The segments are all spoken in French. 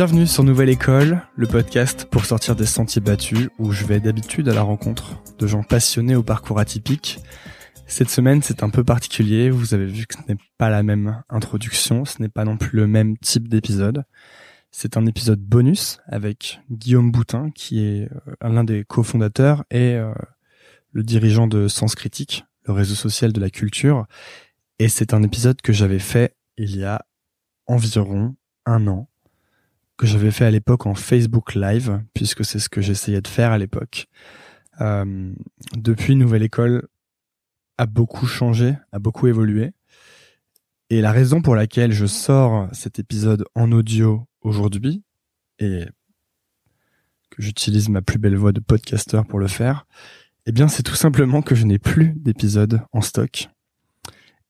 Bienvenue sur Nouvelle École, le podcast pour sortir des sentiers battus où je vais d'habitude à la rencontre de gens passionnés au parcours atypique. Cette semaine, c'est un peu particulier. Vous avez vu que ce n'est pas la même introduction, ce n'est pas non plus le même type d'épisode. C'est un épisode bonus avec Guillaume Boutin, qui est euh, l'un des cofondateurs et euh, le dirigeant de Sens Critique, le réseau social de la culture. Et c'est un épisode que j'avais fait il y a environ un an que j'avais fait à l'époque en Facebook Live, puisque c'est ce que j'essayais de faire à l'époque. Euh, depuis, Nouvelle École a beaucoup changé, a beaucoup évolué. Et la raison pour laquelle je sors cet épisode en audio aujourd'hui, et que j'utilise ma plus belle voix de podcasteur pour le faire, eh bien, c'est tout simplement que je n'ai plus d'épisode en stock.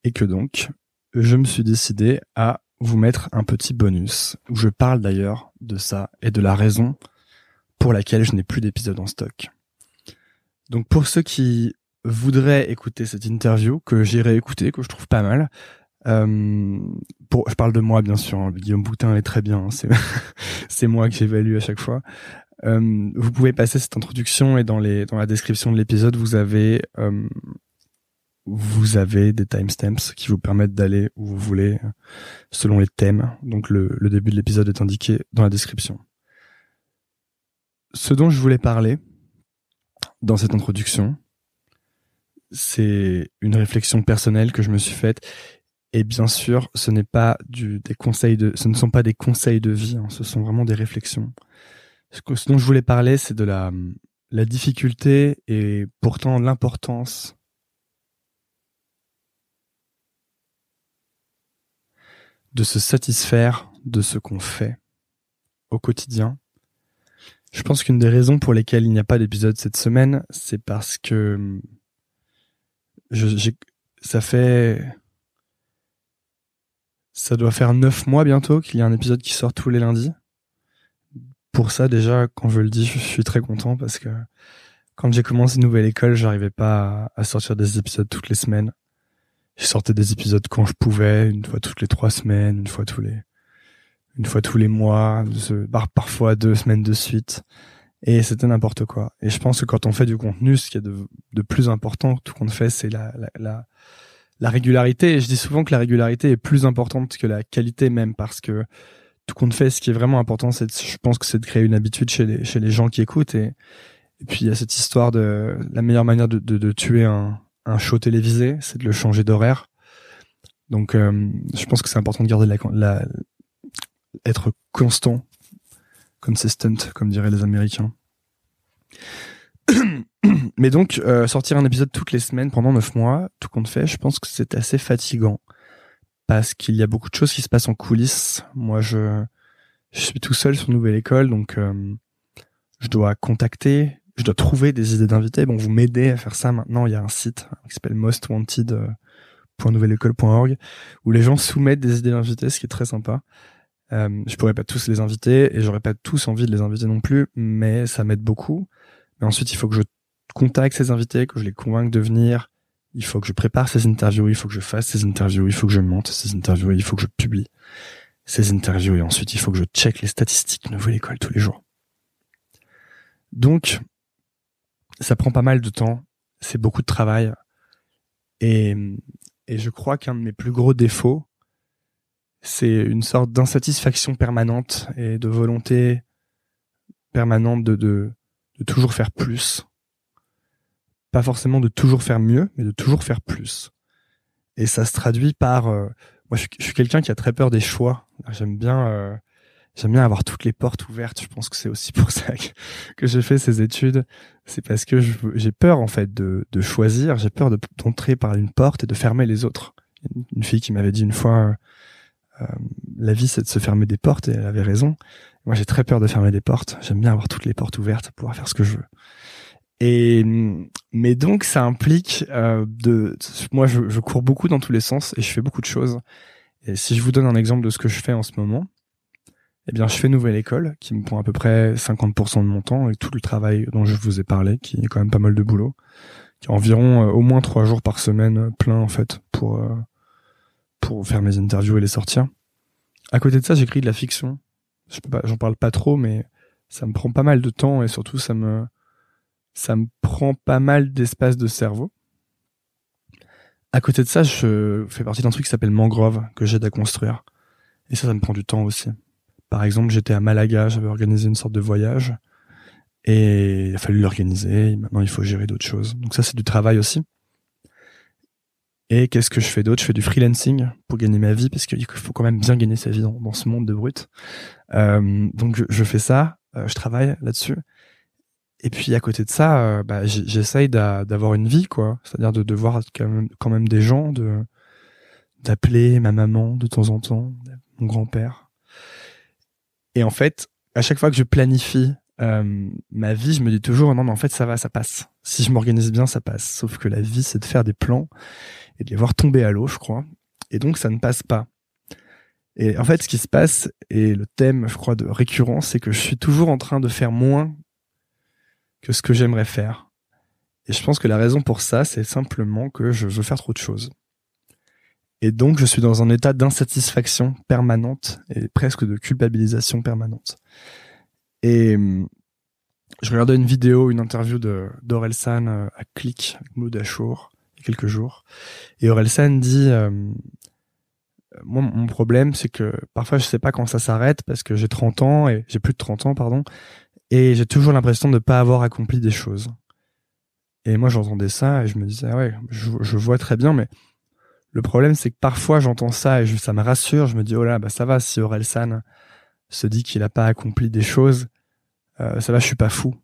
Et que donc, je me suis décidé à vous mettre un petit bonus où je parle d'ailleurs de ça et de la raison pour laquelle je n'ai plus d'épisode en stock. Donc pour ceux qui voudraient écouter cette interview, que j'irai écouter, que je trouve pas mal, euh, pour, je parle de moi bien sûr, hein, Guillaume Boutin est très bien, hein, c'est, moi que j'évalue à chaque fois. Euh, vous pouvez passer cette introduction et dans les dans la description de l'épisode vous avez euh, vous avez des timestamps qui vous permettent d'aller où vous voulez selon les thèmes. Donc le, début de l'épisode est indiqué dans la description. Ce dont je voulais parler dans cette introduction, c'est une réflexion personnelle que je me suis faite. Et bien sûr, ce n'est pas du, des conseils de, ce ne sont pas des conseils de vie, hein, ce sont vraiment des réflexions. Ce, ce dont je voulais parler, c'est de la, la difficulté et pourtant l'importance de se satisfaire de ce qu'on fait au quotidien. Je pense qu'une des raisons pour lesquelles il n'y a pas d'épisode cette semaine, c'est parce que je, ça fait, ça doit faire neuf mois bientôt qu'il y a un épisode qui sort tous les lundis. Pour ça, déjà, quand je le dis, je suis très content parce que quand j'ai commencé une nouvelle école, j'arrivais pas à sortir des épisodes toutes les semaines je sortais des épisodes quand je pouvais, une fois toutes les trois semaines, une fois tous les, une fois tous les mois, parfois deux semaines de suite. Et c'était n'importe quoi. Et je pense que quand on fait du contenu, ce qui est de, de plus important, tout qu'on fait, c'est la, la, la, la, régularité. Et je dis souvent que la régularité est plus importante que la qualité même, parce que tout qu'on fait, ce qui est vraiment important, c'est, je pense que c'est de créer une habitude chez les, chez les gens qui écoutent. Et, et puis il y a cette histoire de la meilleure manière de, de, de tuer un, un show télévisé, c'est de le changer d'horaire. Donc, euh, je pense que c'est important de garder la, la, être constant, consistent, comme diraient les Américains. Mais donc, euh, sortir un épisode toutes les semaines pendant neuf mois, tout compte fait, je pense que c'est assez fatigant parce qu'il y a beaucoup de choses qui se passent en coulisses. Moi, je, je suis tout seul sur Nouvelle École, donc euh, je dois contacter, je dois trouver des idées d'invités. Bon, vous m'aidez à faire ça maintenant. Il y a un site qui s'appelle mostwanted.nouvelleécole.org où les gens soumettent des idées d'invités, ce qui est très sympa. Euh, je pourrais pas tous les inviter et j'aurais pas tous envie de les inviter non plus, mais ça m'aide beaucoup. Mais ensuite, il faut que je contacte ces invités, que je les convainque de venir. Il faut que je prépare ces interviews, il faut que je fasse ces interviews, il faut que je monte ces interviews, il faut que je publie ces interviews et ensuite il faut que je check les statistiques Nouvelle École tous les jours. Donc, ça prend pas mal de temps, c'est beaucoup de travail. Et, et je crois qu'un de mes plus gros défauts, c'est une sorte d'insatisfaction permanente et de volonté permanente de, de, toujours faire plus. Pas forcément de toujours faire mieux, mais de toujours faire plus. Et ça se traduit par... Euh, moi, je suis, quelqu'un qui a très peur des choix. J'aime bien... Euh, j'aime bien avoir toutes les portes ouvertes. Je pense que c'est aussi pour ça que, j'ai fait ces études. C'est parce que j'ai peur en fait de, de choisir. J'ai peur d'entrer par une porte et de fermer les autres. Une fille qui m'avait dit une fois, euh, la vie c'est de se fermer des portes et elle avait raison. Moi j'ai très peur de fermer des portes. J'aime bien avoir toutes les portes ouvertes pour pouvoir faire ce que je veux. Et mais donc ça implique euh, de moi je, je cours beaucoup dans tous les sens et je fais beaucoup de choses. Et si je vous donne un exemple de ce que je fais en ce moment, eh bien, je fais Nouvelle École, qui me prend à peu près 50% de mon temps, et tout le travail dont je vous ai parlé, qui est quand même pas mal de boulot, qui est environ euh, au moins trois jours par semaine euh, plein, en fait, pour, euh, pour faire mes interviews et les sortir. À côté de ça, j'écris de la fiction. j'en parle pas trop, mais ça me prend pas mal de temps et surtout ça me, ça me prend pas mal d'espace de cerveau. À côté de ça, je fais partie d'un truc qui s'appelle Mangrove que j'aide à construire. Et ça, ça me prend du temps aussi. Par exemple, j'étais à Malaga, j'avais organisé une sorte de voyage et il a fallu l'organiser. Maintenant, il faut gérer d'autres choses. Donc ça, c'est du travail aussi. Et qu'est-ce que je fais d'autre? Je fais du freelancing pour gagner ma vie parce qu'il faut quand même bien gagner sa vie dans, ce monde de brut. Euh, donc je, fais ça, euh, je travaille là-dessus. Et puis à côté de ça, euh, bah, j'essaye d'avoir une vie, quoi. C'est-à-dire de, voir quand même, quand même des gens, de d'appeler ma maman de temps en temps, mon grand-père. Et en fait, à chaque fois que je planifie euh, ma vie, je me dis toujours non, mais en fait ça va, ça passe. Si je m'organise bien, ça passe. Sauf que la vie, c'est de faire des plans et de les voir tomber à l'eau, je crois. Et donc ça ne passe pas. Et en fait, ce qui se passe, et le thème, je crois, de récurrence, c'est que je suis toujours en train de faire moins que ce que j'aimerais faire. Et je pense que la raison pour ça, c'est simplement que je veux faire trop de choses. Et donc, je suis dans un état d'insatisfaction permanente et presque de culpabilisation permanente. Et hum, je regardais une vidéo, une interview de d'Orelsan euh, à Click, Moudachour, il y a quelques jours. Et Orelsan dit, euh, moi, mon problème, c'est que parfois, je sais pas quand ça s'arrête parce que j'ai 30 ans et j'ai plus de 30 ans, pardon. Et j'ai toujours l'impression de ne pas avoir accompli des choses. Et moi, j'entendais ça et je me disais, ah ouais, je, vois très bien, mais le problème, c'est que parfois, j'entends ça et ça me rassure. Je me dis, oh là, bah ça va, si Orelsan se dit qu'il n'a pas accompli des choses, euh, ça va, je suis pas fou.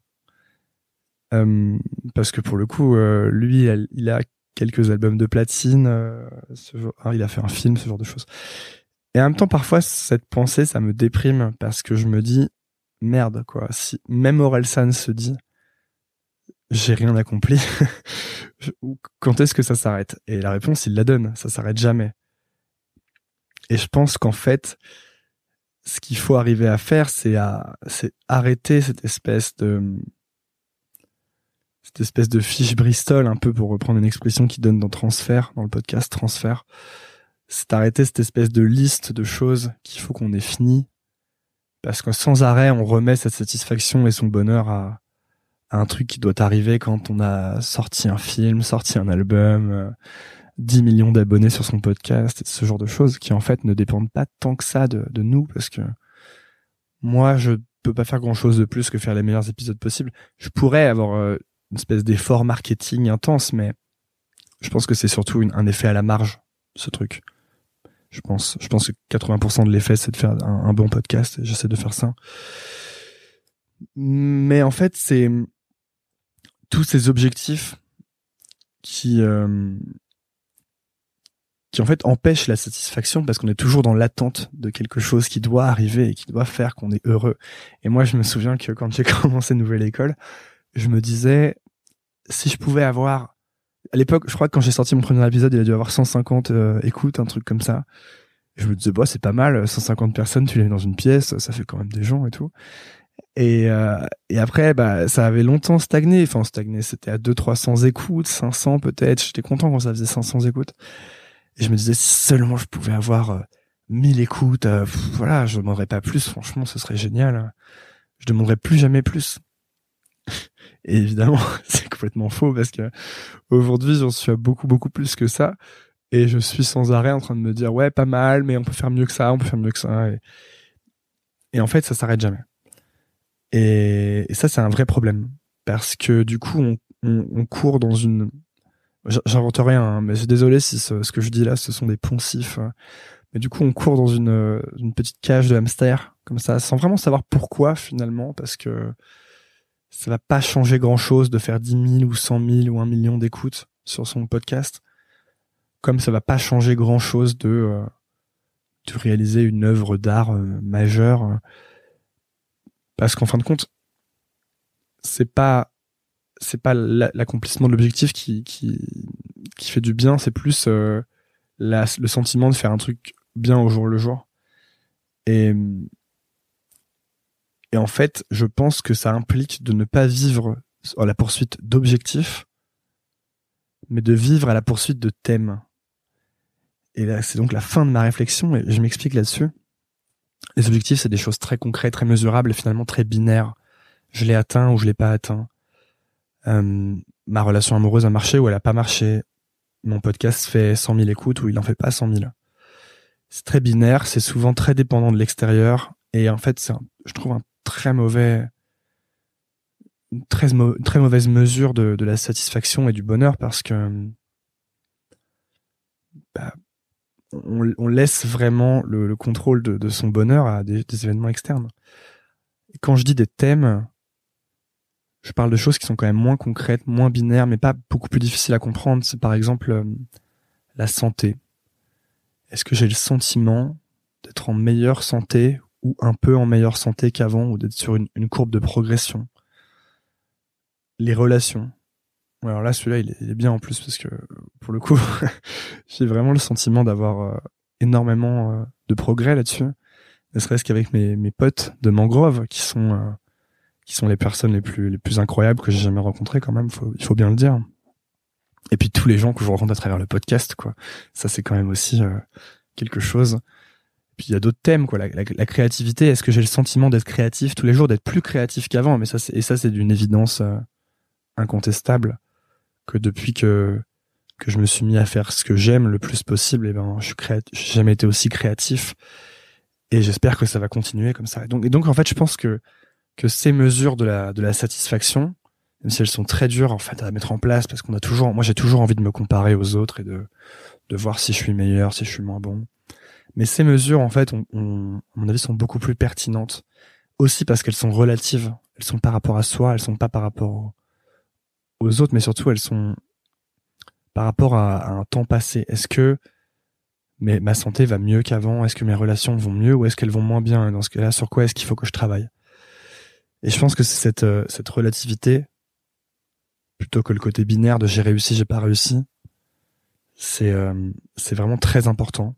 Euh, parce que pour le coup, euh, lui, il a quelques albums de platine, hein, il a fait un film, ce genre de choses. Et en même temps, parfois, cette pensée, ça me déprime parce que je me dis, merde, quoi. Si même Orelsan se dit, j'ai rien accompli, quand est-ce que ça s'arrête? Et la réponse, il la donne, ça s'arrête jamais. Et je pense qu'en fait, ce qu'il faut arriver à faire, c'est à, c'est arrêter cette espèce de, cette espèce de fiche Bristol, un peu pour reprendre une expression qui donne dans transfert, dans le podcast transfert. C'est arrêter cette espèce de liste de choses qu'il faut qu'on ait fini. Parce que sans arrêt, on remet cette satisfaction et son bonheur à, un truc qui doit arriver quand on a sorti un film, sorti un album, euh, 10 millions d'abonnés sur son podcast, ce genre de choses qui en fait ne dépendent pas tant que ça de, de nous parce que moi je peux pas faire grand chose de plus que faire les meilleurs épisodes possibles. Je pourrais avoir euh, une espèce d'effort marketing intense, mais je pense que c'est surtout un effet à la marge, ce truc. Je pense, je pense que 80% de l'effet c'est de faire un, un bon podcast et j'essaie de faire ça. Mais en fait, c'est tous ces objectifs qui euh, qui en fait empêche la satisfaction parce qu'on est toujours dans l'attente de quelque chose qui doit arriver et qui doit faire qu'on est heureux. Et moi, je me souviens que quand j'ai commencé nouvelle école, je me disais si je pouvais avoir à l'époque, je crois que quand j'ai sorti mon premier épisode, il a dû avoir 150 euh, écoutes, un truc comme ça. Je me disais bah c'est pas mal, 150 personnes, tu les mets dans une pièce, ça fait quand même des gens et tout. Et, euh, et après, bah, ça avait longtemps stagné. Enfin, stagné, c'était à 200-300 écoutes, 500 peut-être. J'étais content quand ça faisait 500 écoutes. Et je me disais, si seulement je pouvais avoir euh, 1000 écoutes, euh, voilà, je demanderais pas plus, franchement, ce serait génial. Je demanderais plus jamais plus. Et évidemment, c'est complètement faux parce que aujourd'hui, j'en suis à beaucoup, beaucoup plus que ça. Et je suis sans arrêt en train de me dire, ouais, pas mal, mais on peut faire mieux que ça, on peut faire mieux que ça. Et, et en fait, ça s'arrête jamais. Et, ça, c'est un vrai problème. Parce que du coup, on, court dans une, J'invente rien, hein, mais je désolé si ce, que je dis là, ce sont des poncifs. Hein. Mais du coup, on court dans une, une petite cage de hamster, comme ça, sans vraiment savoir pourquoi finalement, parce que ça va pas changer grand chose de faire 10 000 ou 100 000 ou un million d'écoutes sur son podcast. Comme ça va pas changer grand chose de, euh, de réaliser une œuvre d'art euh, majeure. Parce qu'en fin de compte, c'est pas c'est pas l'accomplissement de l'objectif qui, qui, qui fait du bien, c'est plus euh, le sentiment de faire un truc bien au jour le jour. Et, et en fait, je pense que ça implique de ne pas vivre à la poursuite d'objectifs, mais de vivre à la poursuite de thèmes. Et là, c'est donc la fin de ma réflexion, et je m'explique là-dessus. Les objectifs, c'est des choses très concrètes, très mesurables et finalement très binaires. Je l'ai atteint ou je l'ai pas atteint. Euh, ma relation amoureuse a marché ou elle a pas marché. Mon podcast fait 100 000 écoutes ou il en fait pas 100 000. C'est très binaire, c'est souvent très dépendant de l'extérieur et en fait, c'est, je trouve un très mauvais, une très, très mauvaise mesure de, de, la satisfaction et du bonheur parce que bah, on, laisse vraiment le, le contrôle de, son bonheur à des, événements externes. Quand je dis des thèmes, je parle de choses qui sont quand même moins concrètes, moins binaires, mais pas beaucoup plus difficiles à comprendre. C'est par exemple euh, la santé. Est-ce que j'ai le sentiment d'être en meilleure santé ou un peu en meilleure santé qu'avant ou d'être sur une, courbe de progression? Les relations. Alors là, celui-là, il, est bien en plus parce que pour le coup, j'ai vraiment le sentiment d'avoir euh, énormément euh, de progrès là-dessus. Ne serait-ce qu'avec mes, mes potes de mangrove qui sont euh, qui sont les personnes les plus les plus incroyables que j'ai jamais rencontrées quand même. Il faut bien le dire. Et puis tous les gens que je rencontre à travers le podcast, quoi. Ça c'est quand même aussi quelque chose. Puis il y a d'autres thèmes, quoi. La, la, créativité. Est-ce que j'ai le sentiment d'être créatif tous les jours, d'être plus créatif qu'avant? Mais ça, et ça c'est d'une évidence incontestable que depuis que que je me suis mis à faire ce que j'aime le plus possible, et eh ben je suis créatif. J'ai jamais été aussi créatif. Et j'espère que ça va continuer comme ça. Et donc, et donc en fait, je pense que que ces mesures de la, de la satisfaction, même si elles sont très dures en fait à mettre en place, parce qu'on a toujours, moi j'ai toujours envie de me comparer aux autres et de, de voir si je suis meilleur, si je suis moins bon. Mais ces mesures en fait, on, on, à mon avis, sont beaucoup plus pertinentes aussi parce qu'elles sont relatives. Elles sont par rapport à soi, elles sont pas par rapport aux autres, mais surtout elles sont par rapport à, un temps passé. Est-ce que ma santé va mieux qu'avant? Est-ce que mes relations vont mieux ou est-ce qu'elles vont moins bien? Dans ce cas-là, sur quoi est-ce qu'il faut que je travaille? Et je pense que c'est cette, euh, cette relativité, plutôt que le côté binaire de j'ai réussi, j'ai pas réussi, c'est euh, c'est vraiment très important.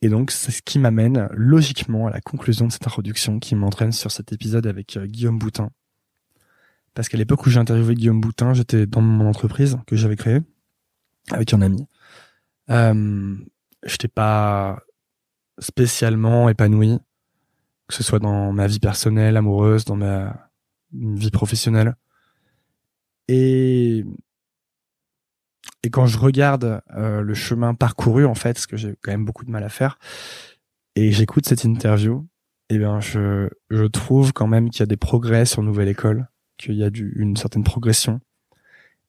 Et donc, c'est ce qui m'amène logiquement à la conclusion de cette introduction qui m'entraîne sur cet épisode avec euh, Guillaume Boutin. Parce qu'à l'époque où j'ai interviewé Guillaume Boutin, j'étais dans mon entreprise que j'avais créée avec un ami. Euh, j'étais pas spécialement épanoui que ce soit dans ma vie personnelle, amoureuse, dans ma vie professionnelle. Et et quand je regarde euh, le chemin parcouru en fait, ce que j'ai quand même beaucoup de mal à faire, et j'écoute cette interview, eh bien je je trouve quand même qu'il y a des progrès sur Nouvelle École, qu'il y a une certaine progression,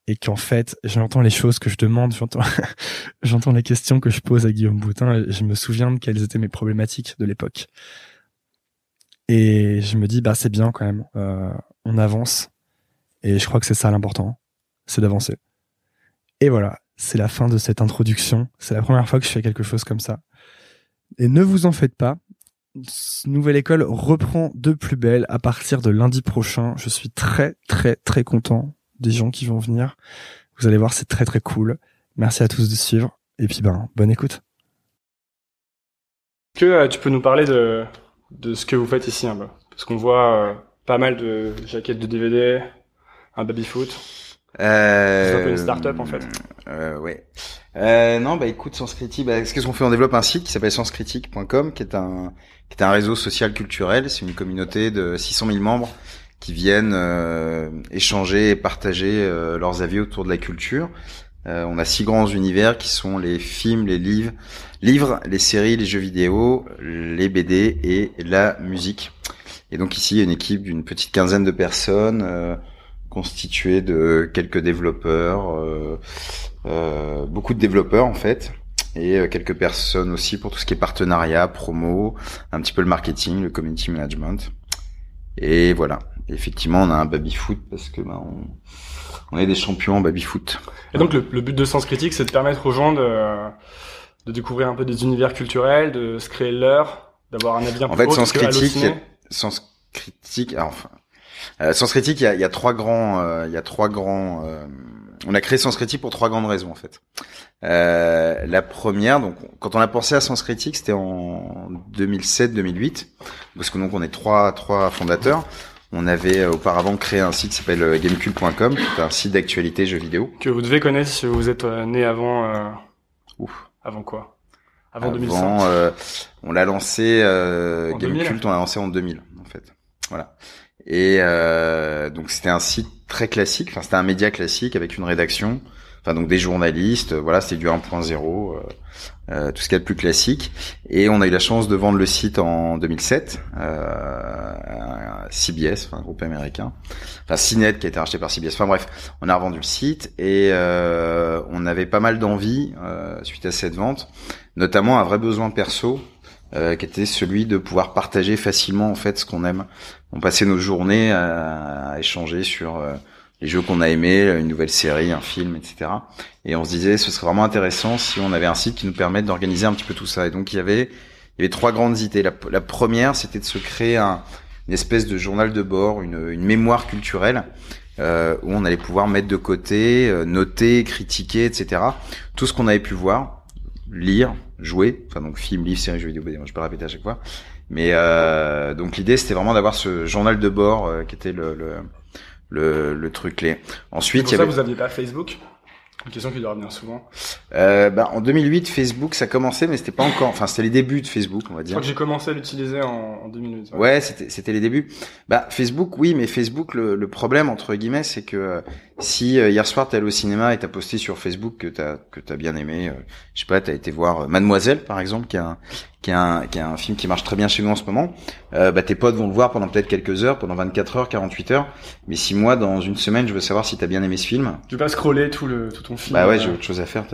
et qu'en fait j'entends les choses que je demande, j'entends j'entends les questions que je pose à Guillaume Boutin, et je me souviens de quelles étaient mes problématiques de l'époque. Et je me dis, bah c'est bien quand même, euh, on avance. Et je crois que c'est ça l'important, c'est d'avancer. Et voilà, c'est la fin de cette introduction. C'est la première fois que je fais quelque chose comme ça. Et ne vous en faites pas, Nouvelle École reprend de plus belle à partir de lundi prochain. Je suis très très très content des gens qui vont venir. Vous allez voir, c'est très très cool. Merci à tous de suivre. Et puis ben, bonne écoute. Que euh, tu peux nous parler de de ce que vous faites ici un peu Parce qu'on voit euh, pas mal de jaquettes de DVD, un baby-foot. Euh, c'est un peu une start-up en fait. Euh, ouais. Euh, non, bah écoute, Sens Critique, bah, qu'est-ce qu'on fait? On développe un site qui s'appelle senscritique.com, qui est un qui est un réseau social culturel. C'est une communauté de 600 000 membres qui viennent euh, échanger et partager euh, leurs avis autour de la culture. Euh, on a six grands univers qui sont les films, les livres, livres, les séries, les jeux vidéo, les BD et la musique. Et donc ici, il y a une équipe d'une petite quinzaine de personnes euh, constituée de quelques développeurs, euh, beaucoup de développeurs en fait, et euh, quelques personnes aussi pour tout ce qui est partenariat, promo, un petit peu le marketing, le community management. Et voilà. effectivement, on a un baby foot parce que bah, on, on est des champions en baby foot. Et donc le, le but de Sens Critique, c'est de permettre aux gens de, de découvrir un peu des univers culturels, de se créer leur, d'avoir un avis un en fait, Sens Critique, Sens Critique, enfin, euh, Sens Critique, il y a, il y a trois grands, euh, il y a trois grands. Euh, on a créé Sens Critique pour trois grandes raisons en fait. Euh, la première, donc quand on a pensé à Sens Critique, c'était en 2007-2008, parce que donc on est trois trois fondateurs. On avait euh, auparavant créé un site qui s'appelle euh, gamecube.com, qui est un site d'actualité jeux vidéo. Que vous devez connaître si vous êtes né avant. Euh... Ouf. Avant quoi? Avant, 2005. on l'a lancé euh, Gamecult, on l'a lancé en 2000 en fait. Voilà. Et donc c'était un site très classique, enfin c'était un média classique avec une rédaction enfin donc des journalistes, voilà, c'était du 1.0, euh, euh, tout ce qu'il y a de plus classique. Et on a eu la chance de vendre le site en 2007, euh, CBS, enfin un groupe américain, enfin CNET qui a été racheté par CBS. Enfin bref, on a revendu le site et euh, on avait pas mal d'envie euh, suite à cette vente, notamment un vrai besoin perso. Euh, qui était celui de pouvoir partager facilement en fait ce qu'on aime. On passait nos journées à, échanger sur les jeux qu'on a aimés, une nouvelle série, un film, etc. Et on se disait, ce serait vraiment intéressant si on avait un site qui nous permette d'organiser un petit peu tout ça. Et donc il y avait, il y avait trois grandes idées. La, première, c'était de se créer un, une espèce de journal de bord, une, une mémoire culturelle. Euh, où on allait pouvoir mettre de côté, euh, noter, critiquer, etc. Tout ce qu'on avait pu voir, lire, jouer, enfin donc film, livre, série, jeux vidéo, je peux répéter à chaque fois. Mais euh, donc l'idée c'était vraiment d'avoir ce journal de bord euh, qui était le, le le, le truc clé. Ensuite, pour ça, vous aviez pas Facebook? Une question qui doit revenir souvent. Euh, bah, en 2008, Facebook, ça commençait, mais c'était pas encore. Enfin, c'était les débuts de Facebook, on va dire. Je crois que j'ai commencé à l'utiliser en, en 2008. Ouais, ouais c'était c'était les débuts. Bah, Facebook, oui, mais Facebook, le, le problème entre guillemets, c'est que euh, si euh, hier soir t'es allé au cinéma et t'as posté sur Facebook que t'as que t'as bien aimé, euh, je sais pas, t'as été voir Mademoiselle par exemple, qui est un qui est un qui est un film qui marche très bien chez nous en ce moment. bah tes potes vont le voir pendant peut-être quelques heures, pendant 24 heures, 48 heures. Mais si moi dans une semaine je veux savoir si t'as bien aimé ce film, tu vas scroller tout le tout ton film. Bah ouais, j'ai autre chose à faire.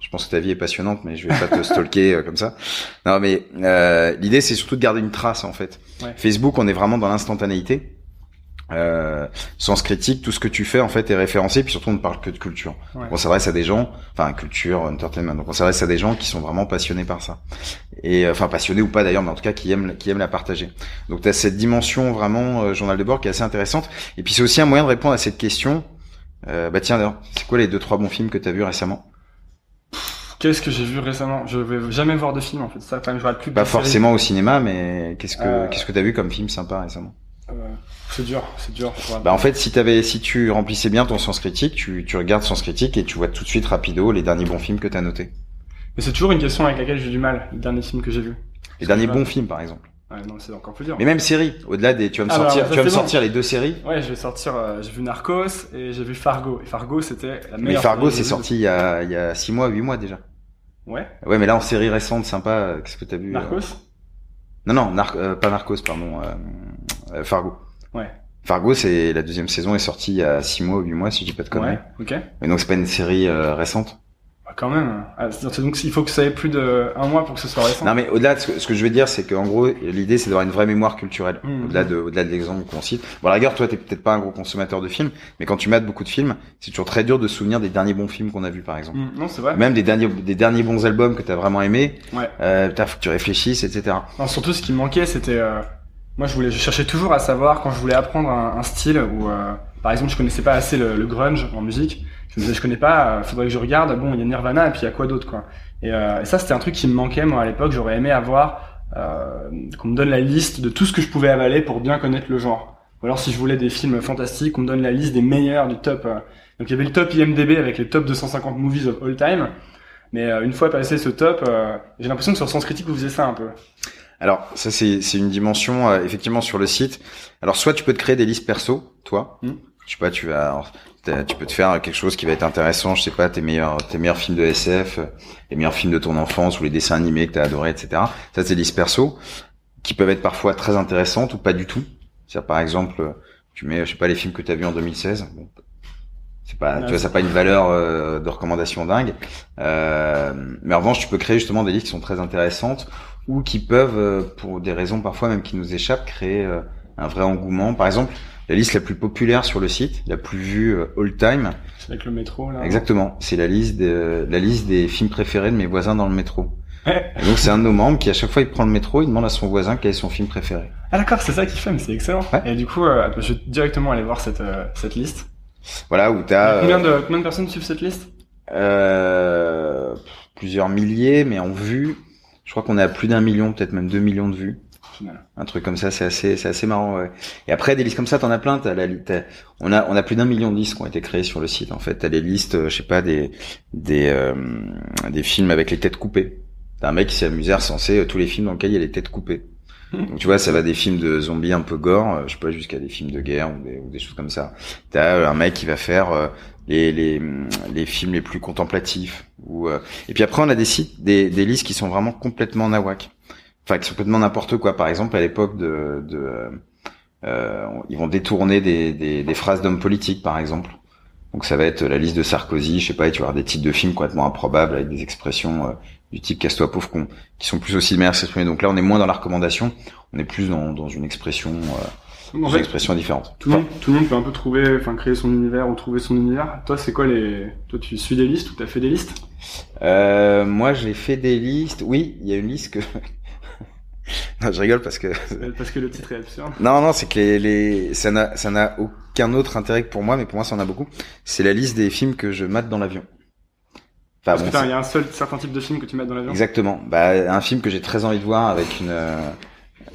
Je pense que ta vie est passionnante, mais je vais pas te stalker comme ça. Non, mais euh, l'idée c'est surtout de garder une trace en fait. Facebook, on est vraiment dans l'instantanéité. Euh, sens critique, tout ce que tu fais en fait est référencé, puis surtout on ne parle que de culture. On s'adresse à des gens, enfin culture, entertainment. Donc on s'adresse à des gens qui sont vraiment passionnés par ça, et euh, enfin passionnés ou pas d'ailleurs, mais en tout cas qui aiment qui aiment la partager. Donc tu as cette dimension vraiment euh, journal de bord qui est assez intéressante. Et puis c'est aussi un moyen de répondre à cette question. Euh, bah tiens d'ailleurs, c'est quoi les deux trois bons films que tu as vus récemment? Qu'est-ce que j'ai vu récemment? Je vais jamais voir de film en fait. Ça, quand même, je plus. Pas forcément au cinéma, mais qu'est-ce que qu'est-ce que t'as vu comme film sympa récemment? euh, c'est dur, c'est dur. Bah en fait, si t'avais, si tu remplissais bien ton sens critique, tu, tu regardes sens critique et tu vois tout de suite rapido les derniers bons films que t'as notés. Mais c'est toujours une question avec laquelle j'ai du mal. Les derniers films que j'ai vus. Les derniers bons films, par exemple. Ouais, non, c'est encore plus dur. Mais même séries, au-delà des, tu vas me ah, sortir, tu vas me sortir les deux séries. Ouais, je vais sortir. Euh, j'ai vu Narcos et j'ai vu Fargo. Et Fargo, c'était la meilleure. Mais Fargo, c'est sorti il y a, il y a six mois, huit mois déjà. Ouais. Ouais, mais là en série récente, sympa. Euh, qu'est-ce que t'as vu Narcos? Non, non, pas Narcos, pardon. Fargo. Ouais. Fargo, c'est la deuxième saison est sortie il y a 6 mois ou 8 mois, si je dis pas de conneries. Ouais, ok. Mais donc c'est pas une série euh, récente. Bah, quand même. Ah, donc il faut que ça ait plus de un mois pour que ce soit récent. Non mais au-delà de ce que, ce que je veux dire, c'est qu'en gros l'idée c'est d'avoir une vraie mémoire culturelle. Mmh, au-delà mmh. de au-delà de l'exemple qu'on cite. Bon, à la rigueur, toi t'es peut-être pas un gros consommateur de films, mais quand tu mates beaucoup de films, c'est toujours très dur de se souvenir des derniers bons films qu'on a vus par exemple. Mmh, non, c'est vrai. Même des derniers des derniers bons albums que t'as vraiment aimé. Ouais. Euh, faut que tu réfléchisses, etc. Non, surtout ce qui me manquait, c'était euh moi, je voulais, je cherchais toujours à savoir quand je voulais apprendre un, style ou, euh, par exemple, je connaissais pas assez le, grunge en musique. Je me disais, je connais pas, euh, faudrait que je regarde. Bon, il y a Nirvana et puis il y a quoi d'autre, quoi. Et, euh, et ça, c'était un truc qui me manquait moi à l'époque. J'aurais aimé avoir euh, qu'on me donne la liste de tout ce que je pouvais avaler pour bien connaître le genre. Ou alors, si je voulais des films fantastiques, qu'on me donne la liste des meilleurs du top. Donc, il y avait le top IMDb avec les top 250 movies of all time. Mais une fois passé ce top, j'ai l'impression que sur Sens Critique, vous faisiez ça un peu. Alors ça c'est c'est une dimension euh, effectivement sur le site. Alors soit tu peux te créer des listes perso, toi. Hmm. Je sais pas, tu vas tu peux te faire quelque chose qui va être intéressant, je sais pas, tes meilleurs tes meilleurs films de SF, euh, les meilleurs films de ton enfance ou les dessins animés que tu as adoré, etc. Ça c'est des listes perso qui peuvent être parfois très intéressantes ou pas du tout. C'est par exemple, tu mets je sais pas les films que tu as vus en 2016. Bon, c'est pas tu vois ça n'a pas une valeur euh, de recommandation dingue euh, mais en revanche tu peux créer justement des listes qui sont très intéressantes ou qui peuvent, euh, pour des raisons parfois même qui nous échappent, créer euh, un vrai engouement. Par exemple, la liste la plus populaire sur le site, la plus vue euh, all time. C'est avec le métro là. Exactement. C'est la liste de, la liste des films préférés de mes voisins dans le métro. donc c'est un de nos membres qui à chaque fois il prend le métro, il demande à son voisin quel est son film préféré. Ah d'accord, c'est ça qu'il fait, mais c'est excellent. Et du coup, je vais directement aller voir cette cette liste. Voilà où t'as. Combien de combien de personnes suivent cette liste? euh, Plusieurs milliers, mais en vue, je crois qu'on est à plus d'un million, peut-être même deux millions de vues. Un truc comme ça, c'est assez, c'est assez marrant. Ouais. Et après des listes comme ça, t'en as plein. T'as la, on a, on a plus d'un million de listes qui ont été créées sur le site. En fait, t'as des listes, euh, je sais pas, des, des, euh, des films avec les têtes coupées. T'as un mec qui s'est amusé à recenser euh, tous les films dans lesquels il y a les têtes coupées. Donc tu vois, ça va des films de zombies un peu gore, je sais pas, jusqu'à des films de guerre ou des, ou des choses comme ça. T'as un mec qui va faire euh, les, les, les films les plus contemplatifs. Ou, euh, Et puis après, on a des sites, des, des listes qui sont vraiment complètement nawak. Enfin, qui sont complètement n'importe quoi. Par exemple, à l'époque de... de euh, euh, ils vont détourner des, des, des phrases d'hommes politiques, par exemple. Donc ça va être la liste de Sarkozy, je sais pas, et tu vas avoir des titres de films complètement improbables avec des expressions euh, du type casse-toi pauvre con, qui sont plus aussi de manière s'exprimer. Donc là, on est moins dans la recommandation, on est plus dans, dans une expression, euh, En une fait, expression différente. tout le monde, tout le monde peut un peu trouver, enfin créer son univers ou trouver son univers. Toi, c'est quoi les, toi, tu suis des listes ou t'as fait des listes? Euh, moi, j'ai fait des listes. Oui, il y a une liste que. non, je rigole parce que. Parce que le titre est absurde. Non, non, c'est que les, les... ça n'a, ça n'a aucun autre intérêt que pour moi, mais pour moi, ça en a beaucoup. C'est la liste des films que je mate dans l'avion. Enfin, Parce bon, il y a un seul certain type de film que tu mets dans l'avion? Exactement. Bah, un film que j'ai très envie de voir avec une euh,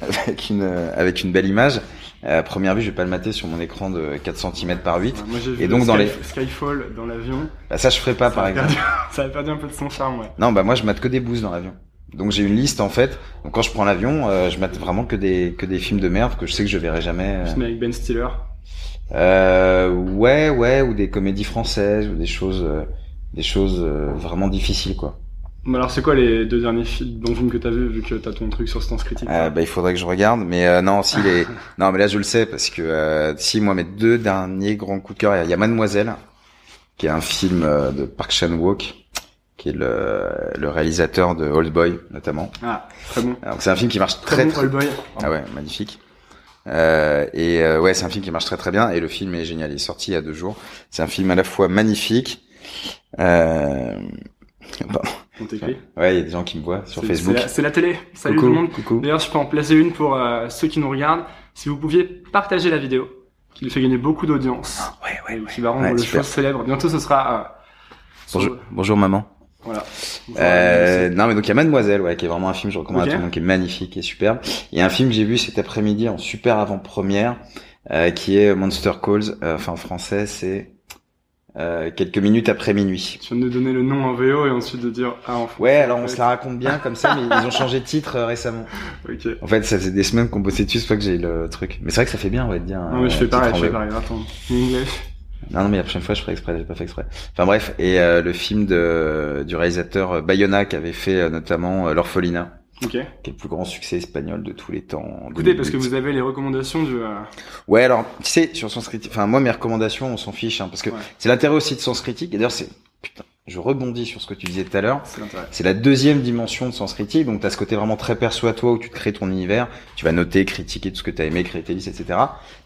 avec une euh, avec une belle image. Euh, à première vue, je vais pas le mater sur mon écran de 4 cm par 8. Ouais, moi, j'ai vu Et donc, le dans Sky- les- Skyfall dans l'avion. Bah, ça, je ferai pas, ça, par a exemple. perdu, ça a perdu un peu de son charme, ouais. Non, bah moi, je mate que des bouses dans l'avion. Donc j'ai une liste en fait. Donc quand je prends l'avion, euh, je mate vraiment que des que des films de merde que je sais que je verrai jamais. euh. Film avec Ben Stiller. Euh, ouais, ouais, ou des comédies françaises ou des choses euh, des choses euh, vraiment difficiles quoi. Alors, c'est quoi les deux derniers films, que t'as vu, vu que t'as ton truc sur Sens Critique Euh, bah, il faudrait que je regarde, mais euh, non, si les, non, mais là je le sais parce que euh, si moi mes deux derniers grands coups de cœur, il y a- Mademoiselle, qui est un film euh, de Park Chan Wook, qui est le, le réalisateur de Old Boy notamment. Ah, très bon. C'est un film qui marche Très, très bon, très, Old Boy. ah ouais, magnifique. Euh, et euh, ouais, c'est un film qui marche très très bien et le film est génial. Il est sorti il y a deux jours. C'est un film à la fois magnifique. Euh... pardon. On t'écrit. Ouais, il y a des gens qui me voient sur Facebook. C'est la, télé. Salut coucou, tout le monde. coucou. D'ailleurs, je peux en placer une pour euh, ceux qui nous regardent. Si vous pouviez partager la vidéo, qui nous fait gagner beaucoup d'audience, Ouais, ouais, et ouais. qui va rendre Ouais, le super. chose célèbre. Bientôt, ce sera. euh, sur- Bonjour, bonjour maman. Voilà. Euh, non mais donc il y a Mademoiselle ouais qui est vraiment un film je recommande à tout le monde qui est magnifique et superbe. Il y a un film que j'ai vu cet après-midi en super avant-première euh, qui est Monster Calls euh, enfin en français c'est euh, quelques minutes après minuit. Tu viens de donner le nom en VO et ensuite de dire ah en. Ouais alors on se la raconte bien comme ça mais ils ont changé de titre euh, récemment. Ok. En fait ça faisait des semaines qu'on bossait dessus c'est pas que j'ai le truc. Mais c'est vrai que ça fait bien on va te dire. Non mais je un fais pareil, je fais pareil. Attends. Non, non, mais la prochaine fois, je ferai exprès, j'ai pas fait exprès. Enfin bref, et euh, le film de, du réalisateur euh, Bayona qui avait fait euh, notamment euh, L'Orphelinat, Ok. qui est le plus grand succès espagnol de tous les temps. Écoutez, parce que 2008. vous avez les recommandations du. euh, Ouais, alors, tu sais, sur Sens Critique, enfin moi, mes recommandations, on s'en fiche, hein, parce que Ouais. c'est l'intérêt aussi de Sens Critique, et d'ailleurs, c'est... Putain, je rebondis sur ce que tu disais tout à l'heure. C'est l'intérêt. C'est la deuxième dimension de Sens Critique, donc tu as ce côté vraiment très perso à toi, où tu te crées ton univers, tu vas noter, critiquer tout ce que tu as aimé, créer tes listes, etc.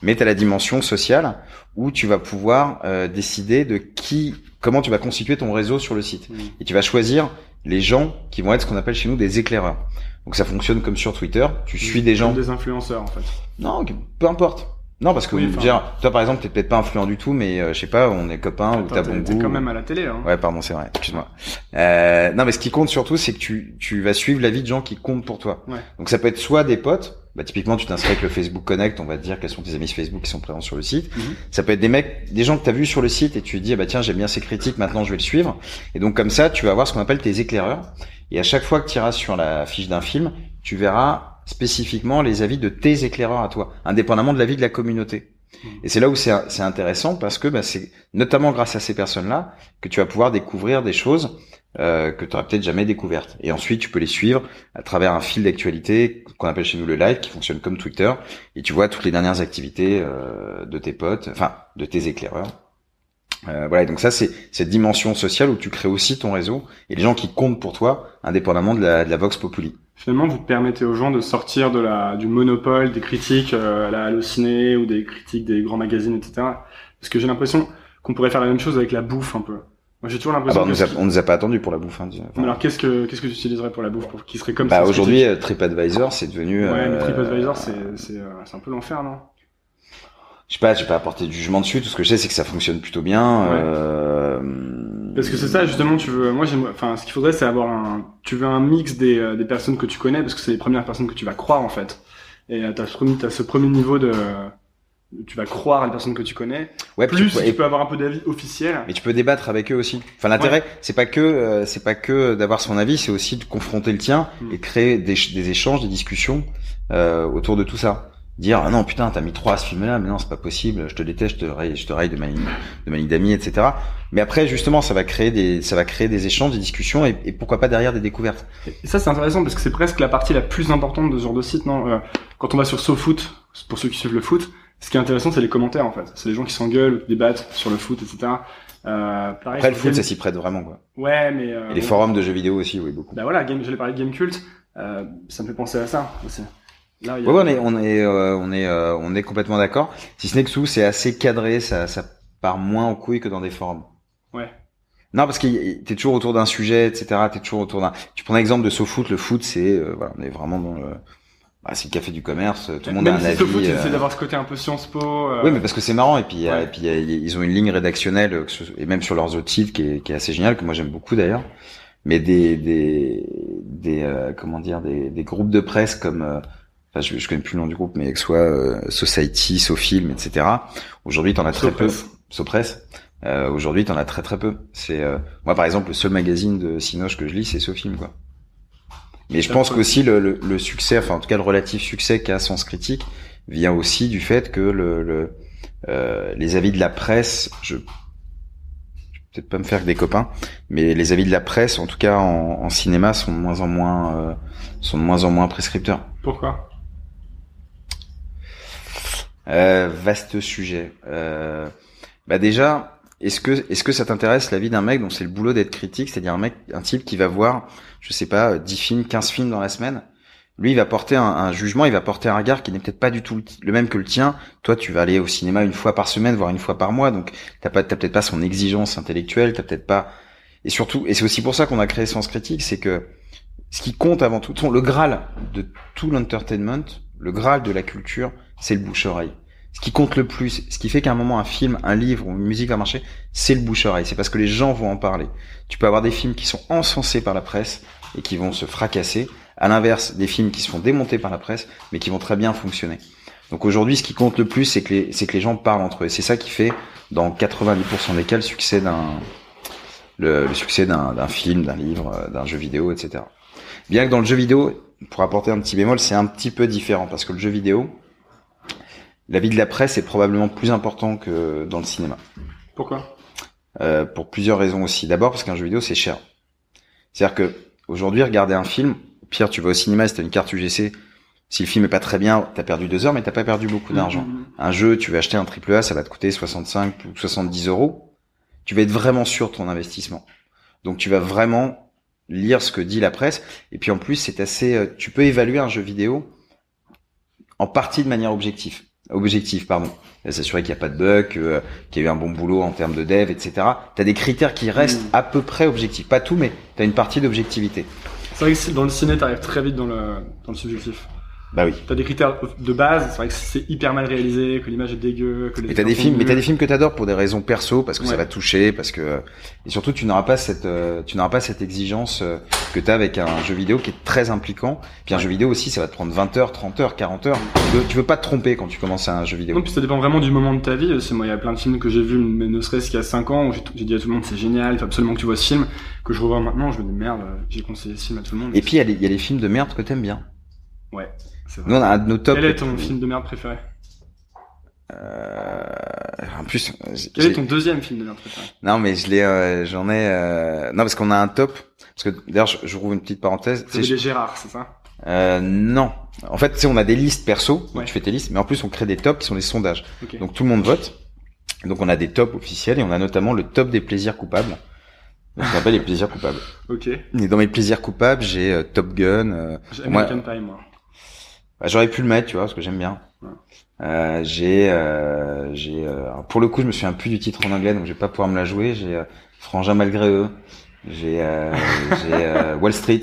Mais tu as la dimension sociale, où tu vas pouvoir euh, décider de qui, comment tu vas constituer ton réseau sur le site. Mm. Et tu vas choisir les gens qui vont être ce qu'on appelle chez nous des éclaireurs. Donc ça fonctionne comme sur Twitter, tu suis des gens... Des influenceurs en fait. Non, peu importe. Non, parce que Oui, enfin- dire, toi par exemple, t'es peut-être pas influent du tout, mais euh, je sais pas, on est copains ou t'as t'es- bon t'es goût. quand même à la télé. Hein. Ouais, pardon, c'est vrai. Excuse-moi. Euh, non, mais ce qui compte surtout, c'est que tu tu vas suivre la vie de gens qui comptent pour toi. Ouais. Donc ça peut être soit des potes. Bah typiquement, tu t'inscris avec le Facebook Connect, on va te dire quels sont tes amis Facebook qui sont présents sur le site. Mhm. Ça peut être des mecs, des gens que t'as vus sur le site et tu te dis ah bah tiens j'aime bien ces critiques, maintenant je vais le suivre. Et donc comme ça, tu vas avoir ce qu'on appelle tes éclaireurs. Et à chaque fois que tu iras sur la fiche d'un film, tu verras spécifiquement les avis de tes éclaireurs à toi, indépendamment de l'avis de la communauté. Mhm. Et c'est là où c'est c'est intéressant parce que bah, c'est notamment grâce à ces personnes-là que tu vas pouvoir découvrir des choses euh, que tu n'aurais peut-être jamais découvertes. Et ensuite, tu peux les suivre à travers un fil d'actualité qu'on appelle chez nous le live, qui fonctionne comme Twitter, et tu vois toutes les dernières activités euh, de tes potes, enfin de tes éclaireurs. Euh, voilà, et donc ça c'est cette dimension sociale où tu crées aussi ton réseau et les gens qui comptent pour toi, indépendamment de la, de la vox populi. Finalement, vous permettez aux gens de sortir de la du monopole des critiques euh, à la Allociné ou des critiques des grands magazines, etc. Parce que j'ai l'impression qu'on pourrait faire la même chose avec la bouffe un peu. Moi, j'ai toujours Ah bah, l'impression on, que nous a, on nous a pas attendu pour la bouffe. Hein. Mais alors, qu'est-ce que qu'est-ce que tu utiliserais pour la bouffe pour qui serait comme bah aujourd'hui, euh, TripAdvisor, c'est devenu. Ouais, mais euh, TripAdvisor, c'est c'est euh, c'est un peu l'enfer, non? Je sais pas, j'ai pas apporté de jugement dessus. Tout ce que je sais, c'est que ça fonctionne plutôt bien. Ouais. Euh, Parce que c'est ça, justement, tu veux. Moi, j'aime. Enfin, ce qu'il faudrait, c'est avoir un. Tu veux un mix des, euh, des personnes que tu connais, parce que c'est les premières personnes que tu vas croire, en fait. Et euh, t'as ce premier, t'as ce premier niveau de tu vas croire à une personne que tu connais. Ouais, Plus, tu peux- tu peux avoir un peu d'avis officiel. Mais tu peux débattre avec eux aussi. Enfin, l'intérêt, c'est pas que euh, c'est pas que d'avoir son avis, c'est aussi de confronter le tien Mm. et de créer des, des échanges, des discussions euh, autour de tout ça. Dire ah non putain t'as mis trois à ce film-là, mais non c'est pas possible, je te déteste, je te raille, je te raille de ma ligne de ma ligne d'amis, etc. Mais après justement ça va créer des ça va créer des échanges, des discussions et, et pourquoi pas derrière des découvertes. Et ça, c'est intéressant parce que c'est presque la partie la plus importante de ce genre de site, non? Euh, Quand on va sur SoFoot, pour ceux qui suivent le foot, ce qui est intéressant, c'est les commentaires, en fait. C'est les gens qui s'engueulent, qui débattent sur le foot, etc. Euh, pareil, Après le foot Game- ça s'y prête vraiment quoi. Ouais, mais... Euh, Et les forums de jeux vidéo aussi oui beaucoup. Bah voilà, game, j'allais parler de Game Cult, euh, ça me fait penser à ça aussi. Là, il y a- Ouais, ouais, on est, on est, euh, on est, euh, on est complètement d'accord. Si ce n'est que sous, c'est assez cadré, ça, ça part moins en couille que dans des forums. Ouais. Non, parce que t'es toujours autour d'un sujet, etc. T'es toujours autour d'un. Tu prends l'exemple de SoFoot. Le foot, c'est, euh, voilà, on est vraiment dans le. Bah, c'est le café du commerce. Tout le monde Même a un si avis. SoFoot, euh, essaient d'avoir ce côté un peu Sciences Po. euh, Oui, mais parce que c'est marrant et puis, euh, Ouais. et puis euh, ils ont une ligne rédactionnelle euh, et même sur leurs autres sites qui est, qui est assez géniale que moi j'aime beaucoup d'ailleurs. Mais des des des euh, comment dire des, des groupes de presse comme euh, enfin je, je connais plus le nom du groupe mais que ce soit euh, Society, Sofilm, etc. Aujourd'hui t'en as très peu. Sopress. Euh, Aujourd'hui t'en as très très peu. C'est euh, moi par exemple le seul magazine de Cinoche que je lis c'est Sofilm quoi. Mais je pense qu'aussi le, le, le succès, enfin en tout cas le relatif succès qu'a Sens Critique vient aussi du fait que le, le euh, les avis de la presse, je, je vais peut-être pas me faire que des copains, mais les avis de la presse, en tout cas en, en cinéma, sont de moins en moins euh, sont de moins en moins prescripteurs. Pourquoi? Euh, vaste sujet. Euh, bah déjà, est-ce que est-ce que ça t'intéresse la vie d'un mec dont c'est le boulot d'être critique, c'est-à-dire un mec, un type qui va voir, je sais pas, 10 films, 15 films dans la semaine? Lui, il va porter un, jugement, il va porter un regard qui n'est peut-être pas du tout le, le même que le tien. Toi, tu vas aller au cinéma une fois par semaine, voire une fois par mois, donc t'as pas, t'as peut-être pas son exigence intellectuelle, t'as peut-être pas. Et surtout, et c'est aussi pour ça qu'on a créé Sens Critique, c'est que ce qui compte avant tout, le graal de tout l'entertainment, le graal de la culture, c'est le bouche-oreille. Ce qui compte le plus, ce qui fait qu'à un moment un film, un livre ou une musique va marcher, c'est le bouche-oreille. C'est parce que les gens vont en parler. Tu peux avoir des films qui sont encensés par la presse et qui vont se fracasser. À l'inverse, des films qui se font démonter par la presse, mais qui vont très bien fonctionner. Donc aujourd'hui, ce qui compte le plus, c'est que les, c'est que les gens parlent entre eux. Et c'est ça qui fait, dans 90% des cas, le succès d'un, le, le succès d'un, d'un film, d'un livre, euh, d'un jeu vidéo, etc. Bien que dans le jeu vidéo, pour apporter un petit bémol, c'est un petit peu différent parce que le jeu vidéo, l'avis de la presse est probablement plus important que dans le cinéma. Pourquoi? Euh, pour plusieurs raisons aussi. D'abord parce qu'un jeu vidéo c'est cher. C'est-à-dire que aujourd'hui, regarder un film, au pire tu vas au cinéma si t'as une carte UGC, si le film est pas très bien, t'as perdu deux heures, mais t'as pas perdu beaucoup d'argent. Mhm. Un jeu, tu vas acheter un triple A, ça va te coûter 65 ou 70 euros. Tu vas être vraiment sûr de ton investissement. Donc tu vas vraiment lire ce que dit la presse. Et puis en plus, c'est assez. euh, Tu peux évaluer un jeu vidéo en partie de manière objective. Objective, pardon. S'assurer qu'il n'y a pas de bug, euh, qu'il y a eu un bon boulot en termes de dev, etc. Tu as des critères qui restent Mm. à peu près objectifs. Pas tout, mais tu as une partie d'objectivité. C'est vrai que dans le ciné, t'arrives très vite dans le, dans le subjectif. Bah oui. T'as des critères de base, c'est vrai que c'est hyper mal réalisé, que l'image est dégueu, que les Mais t'as des films, mais t'as des films que t'adores pour des raisons perso, parce que ça va te toucher, parce que et surtout tu n'auras pas cette, euh, tu n'auras pas cette exigence euh, que t'as avec un jeu vidéo qui est très impliquant. Puis un jeu vidéo aussi, ça va te prendre 20 heures, 30 heures, 40 heures. Tu veux, tu veux pas te tromper quand tu commences un jeu vidéo. Non, puis ça dépend vraiment du moment de ta vie. aussi. Moi, il y a plein de films que j'ai vus, mais ne serait-ce qu'il y a 5 ans, où j'ai dit à tout le monde c'est génial, il faut absolument que tu vois ce film, que je revois maintenant, je me dis merde, j'ai conseillé ce film à tout le monde. Et puis il y, a les- il y a les films de merde que t'aimes bien. ouais. Nous on a un de nos tops. Quel est ton film de merde préféré Euh, en plus, j'ai- Quel est ton deuxième film de merde préféré? Non mais je l'ai, euh, j'en ai. euh, Non parce qu'on a un top. Parce que d'ailleurs, je, je rouvre une petite parenthèse. C'est les Gérard, c'est ça? Euh, non. En fait, tu sais, on a des listes perso, donc Ouais. tu fais tes listes, mais en plus on crée des tops qui sont des sondages. Ok. Donc tout le monde vote. Donc on a des tops officiels et on a notamment le top des plaisirs coupables. Donc, on appelle les plaisirs coupables. ok. Et dans mes plaisirs coupables, j'ai euh, Top Gun. euh, J'ai moi- American Pie, moi. Bah, J'aurais pu le mettre, tu vois, parce que j'aime bien. Euh, j'ai, euh, j'ai. euh, pour le coup, je me souviens plus du titre en anglais, donc je vais pas pouvoir me la jouer. J'ai euh, Frangin malgré eux. J'ai, euh, j'ai euh, Wall Street.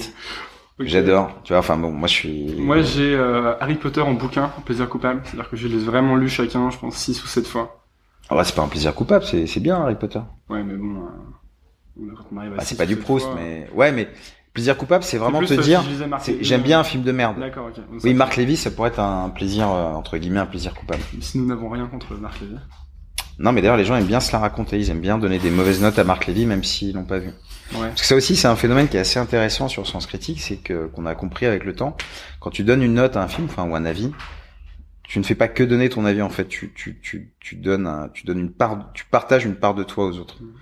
J'adore. Tu vois, enfin bon, moi je suis. Moi, j'ai euh, Harry Potter en bouquin, plaisir coupable. C'est-à-dire que je les ai vraiment lus chacun, je pense, 6 ou 7 fois. Ah bah, c'est pas un plaisir coupable, c'est c'est bien Harry Potter. Ouais, mais bon, Bah, six c'est pas du sept Proust, fois- mais ouais, mais Plaisir coupable, c'est vraiment te euh, dire, j'aime bien un film de merde. D'accord, ok. Donc, Oui, Marc Lévy, ça pourrait être un plaisir euh, entre guillemets un plaisir coupable. Si nous n'avons rien contre Marc Lévy. Non, mais d'ailleurs, les gens aiment bien se la raconter. Ils aiment bien donner des mauvaises notes à Marc Lévy, même s'ils l'ont pas vu. Ouais. Parce que ça aussi, c'est un phénomène qui est assez intéressant sur Sens Critique, c'est que qu'on a compris avec le temps. Quand tu donnes une note à un film, enfin ou un avis, tu ne fais pas que donner ton avis. En fait, tu tu tu tu donnes un, tu donnes une part, tu partages une part de toi aux autres. Mm.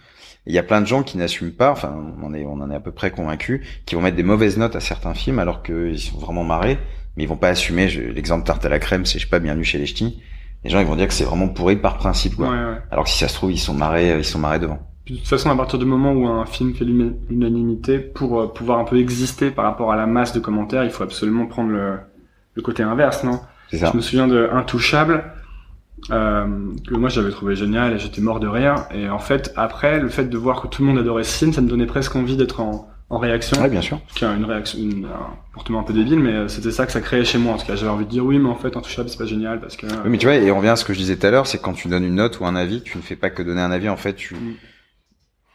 Il y a plein de gens qui n'assument pas, enfin on en est on en est à peu près convaincus, qui vont mettre des mauvaises notes à certains films alors qu'ils sont vraiment marrés, mais ils vont pas assumer. L'exemple tarte à la crème, c'est je sais pas bienvenue chez les ch'tis. Les gens ils vont dire que c'est vraiment pourri par principe quoi. Ouais, ouais. Alors que si ça se trouve ils sont marrés, ils sont marrés devant. Puis, de toute façon, à partir du moment où un film fait l'unanimité, pour euh, pouvoir un peu exister par rapport à la masse de commentaires, il faut absolument prendre le, le côté inverse, non? C'est ça. Je me souviens de Intouchable, euh, que moi j'avais trouvé génial et j'étais mort de rire. Et en fait, après, le fait de voir que tout le monde adorait ce film, ça me donnait presque envie d'être en, en réaction. Ouais, bien sûr. qui a une réaction, une- un comportement un peu débile, mais euh, c'était ça que ça créait chez moi. En tout cas, j'avais envie de dire oui, mais en fait, Intouchable, c'est pas génial parce que. Oui, mais tu vois, et on revient à ce que je disais tout à l'heure, c'est quand tu donnes une note ou un avis, tu ne fais pas que donner un avis, en fait, tu, Mm.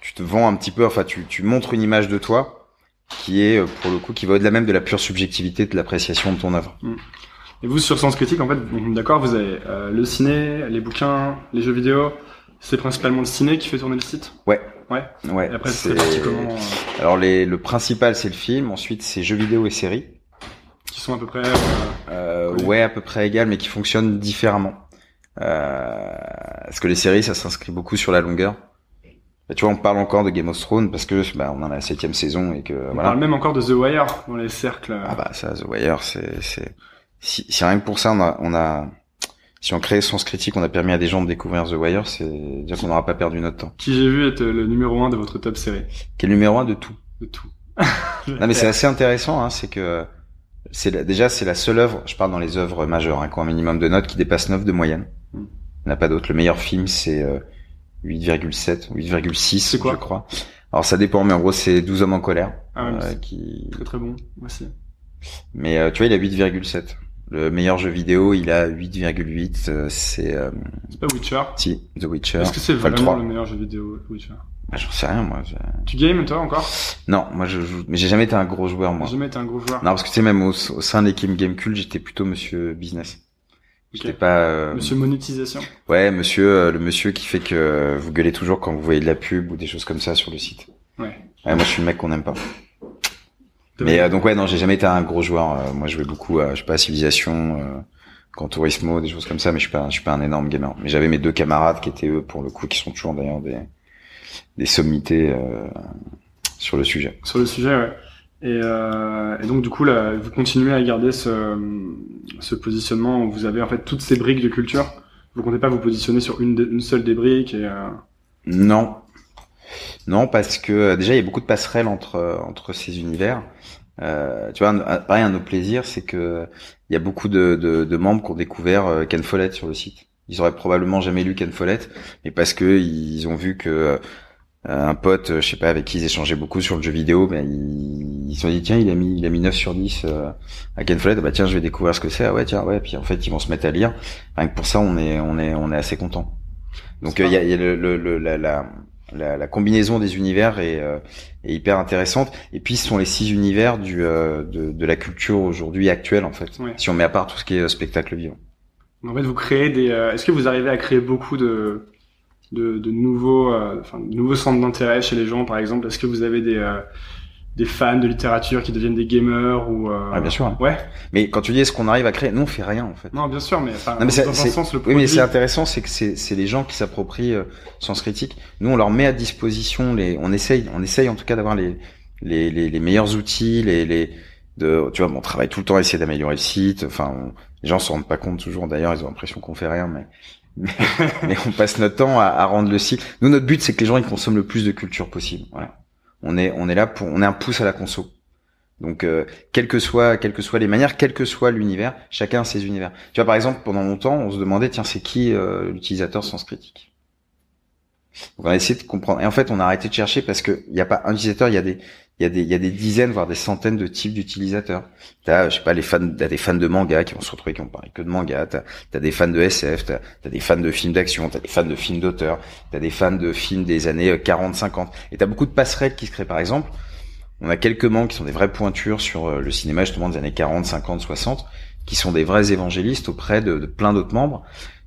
tu te vends un petit peu, enfin, tu, tu montres une image de toi qui est, euh, pour le coup, qui va au-delà même de la pure subjectivité de l'appréciation de ton œuvre. Et vous, sur Sens Critique, en fait, d'accord, vous avez euh, le ciné, les bouquins, les jeux vidéo. C'est principalement le ciné qui fait tourner le site. Ouais. Ouais. Ouais. Et après, c'est- parti comment euh, Alors, les, le principal, c'est le film, ensuite, c'est jeux vidéo et séries. Qui sont à peu près. euh, Euh, Oui. ouais, à peu près égal, mais qui fonctionnent différemment. Euh, parce que les séries, ça s'inscrit beaucoup sur la longueur. Bah, tu vois, on parle encore de Game of Thrones parce que bah, on en a la septième saison et que on voilà. parle même encore de The Wire dans les cercles. euh, Ah bah ça, The Wire, c'est c'est si, si rien que pour ça, on a, on a si on crée Sens Critique, on a permis à des gens de découvrir The Wire, c'est dire qu'on n'aura pas perdu notre temps. Qui j'ai vu être le numéro un de votre top série. Qui est le numéro un de tout. De tout. Non mais c'est assez intéressant, hein, c'est que c'est déjà c'est la seule œuvre, je parle dans les œuvres majeures, hein, qui ont un minimum de notes qui dépasse 9 de moyenne. Mm. Il n'y en a pas d'autre. Le meilleur film c'est euh, 8,7, 8,6 C'est quoi je crois. Alors ça dépend, mais en gros c'est 12 hommes en colère. Ah, ouais, euh, c'est qui... très très bon aussi. Mais euh, tu vois, il a 8,7. Le meilleur jeu vidéo, il a 8,8. euh, c'est euh, C'est pas Witcher. si The Witcher. Est-ce que c'est Enfin, vraiment 3. le meilleur jeu vidéo Witcher? Bah, j'en sais rien moi. je- Tu games toi encore? Non, moi je joue, mais j'ai jamais été un gros joueur moi. J'ai jamais été un gros joueur. Non, parce que tu sais même au, au sein de l'équipe Gamecult, j'étais plutôt Monsieur Business. Ok. J'étais pas. euh, Monsieur monétisation. Ouais, Monsieur, euh, le Monsieur qui fait que vous gueulez toujours quand vous voyez de la pub ou des choses comme ça sur le site. Ouais. Ouais, moi je suis le mec qu'on n'aime pas. Mais euh, donc ouais, non, j'ai jamais été un gros joueur. Euh, moi, je jouais beaucoup à, je sais pas, à Civilisation, euh, Gran Turismo, des choses comme ça, mais je suis pas, je suis pas un énorme gamer. Mais j'avais mes deux camarades qui étaient eux, pour le coup, qui sont toujours d'ailleurs des, des sommités euh, sur le sujet. Sur le sujet, ouais. Et, euh, et donc du coup, là, vous continuez à garder ce, ce positionnement où vous avez en fait toutes ces briques de culture. Vous comptez pas vous positionner sur une, de- une seule des briques et euh, Non, non, parce que euh, déjà il y a beaucoup de passerelles entre euh, entre ces univers. Euh, tu vois, un, pareil, un autre plaisir, c'est que il y a beaucoup de, de, de membres qui ont découvert euh, Ken Follett sur le site. Ils auraient probablement jamais lu Ken Follett, mais parce que ils ont vu que euh, un pote, je sais pas, avec qui ils échangeaient beaucoup sur le jeu vidéo, ben ils ils se sont dit tiens, il a mis il a mis 9 sur 10 euh, à Ken Follett, bah tiens, je vais découvrir ce que c'est. Ah ouais, tiens, ouais, puis en fait, ils vont se mettre à lire. Rien que pour ça, on est on est on est assez content. Donc euh, il y a, y a le, le, le- la, la, la, la combinaison des univers est, euh, est hyper intéressante. Et puis ce sont les six univers du euh, de, de la culture aujourd'hui actuelle en fait. Ouais. Si on met à part tout ce qui est euh, spectacle vivant. en fait vous créez des. euh, Est-ce que vous arrivez à créer beaucoup de de, de nouveaux, enfin, de nouveaux centres d'intérêt chez les gens, par exemple? Est-ce que vous avez des des fans de littérature qui deviennent des gamers ou euh, Ah, bien sûr. Ouais. Mais quand tu dis est-ce qu'on arrive à créer, nous on fait rien en fait. Non, bien sûr, mais enfin, Non, mais c'est- dans un c'est- sens le Oui, mais c'est intéressant, c'est que c'est c'est les gens qui s'approprient euh, Sens Critique. Nous, on leur met à disposition les, on essaye, on essaye en tout cas d'avoir les, les, les, les meilleurs outils, les, les, de, tu vois, bon, on travaille tout le temps à essayer d'améliorer le site. Enfin, on- les gens se rendent pas compte toujours. D'ailleurs, ils ont l'impression qu'on fait rien, mais, mais, mais on passe notre temps à, à rendre le site. Nous, notre but, c'est que les gens ils consomment le plus de culture possible. Voilà. On est, on est là pour, on est un pouce à la conso. Donc, euh, quelles que soient, quelles que soient les manières, quel que soit l'univers, chacun a ses univers. Tu vois, par exemple, pendant longtemps, on se demandait, tiens, c'est qui euh, l'utilisateur Sens Critique? Donc, on a essayé de comprendre. Et en fait, on a arrêté de chercher parce que il n'y a pas un utilisateur, il y a des, il y a des, il y a des dizaines, voire des centaines de types d'utilisateurs. T'as, je sais pas, les fans, t'as des fans de manga qui vont se retrouver qui ont parlé que de manga. T'as, t'as des fans de SF, t'as, t'as des fans de films d'action, t'as des fans de films d'auteur, t'as des fans de films des années 40, 50. Et t'as beaucoup de passerelles qui se créent. Par exemple, On a quelques membres qui sont des vraies pointures sur euh, le cinéma justement des années 40, 50, 60, qui sont des vrais évangélistes auprès de, de plein d'autres membres.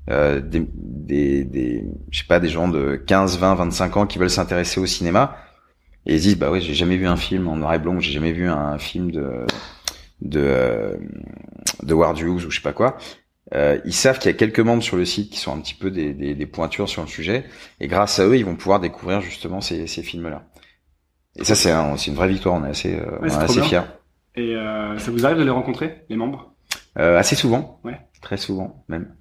Euh, des, des, des, je sais pas, des gens de 15, 20, 25 ans qui veulent s'intéresser au cinéma et ils disent bah ouais j'ai jamais vu un film en noir et blanc, j'ai jamais vu un film de de euh, de Ward Hughes ou je sais pas quoi. Euh, ils savent qu'il y a quelques membres sur le site qui sont un petit peu des, des, des, pointures sur le sujet et grâce à eux ils vont pouvoir découvrir justement ces, ces films là. Et ça c'est un, une vraie victoire, on est assez, euh, on est assez fiers. Et euh, ça vous arrive de les rencontrer les membres? Euh, Assez souvent, ouais. très souvent même.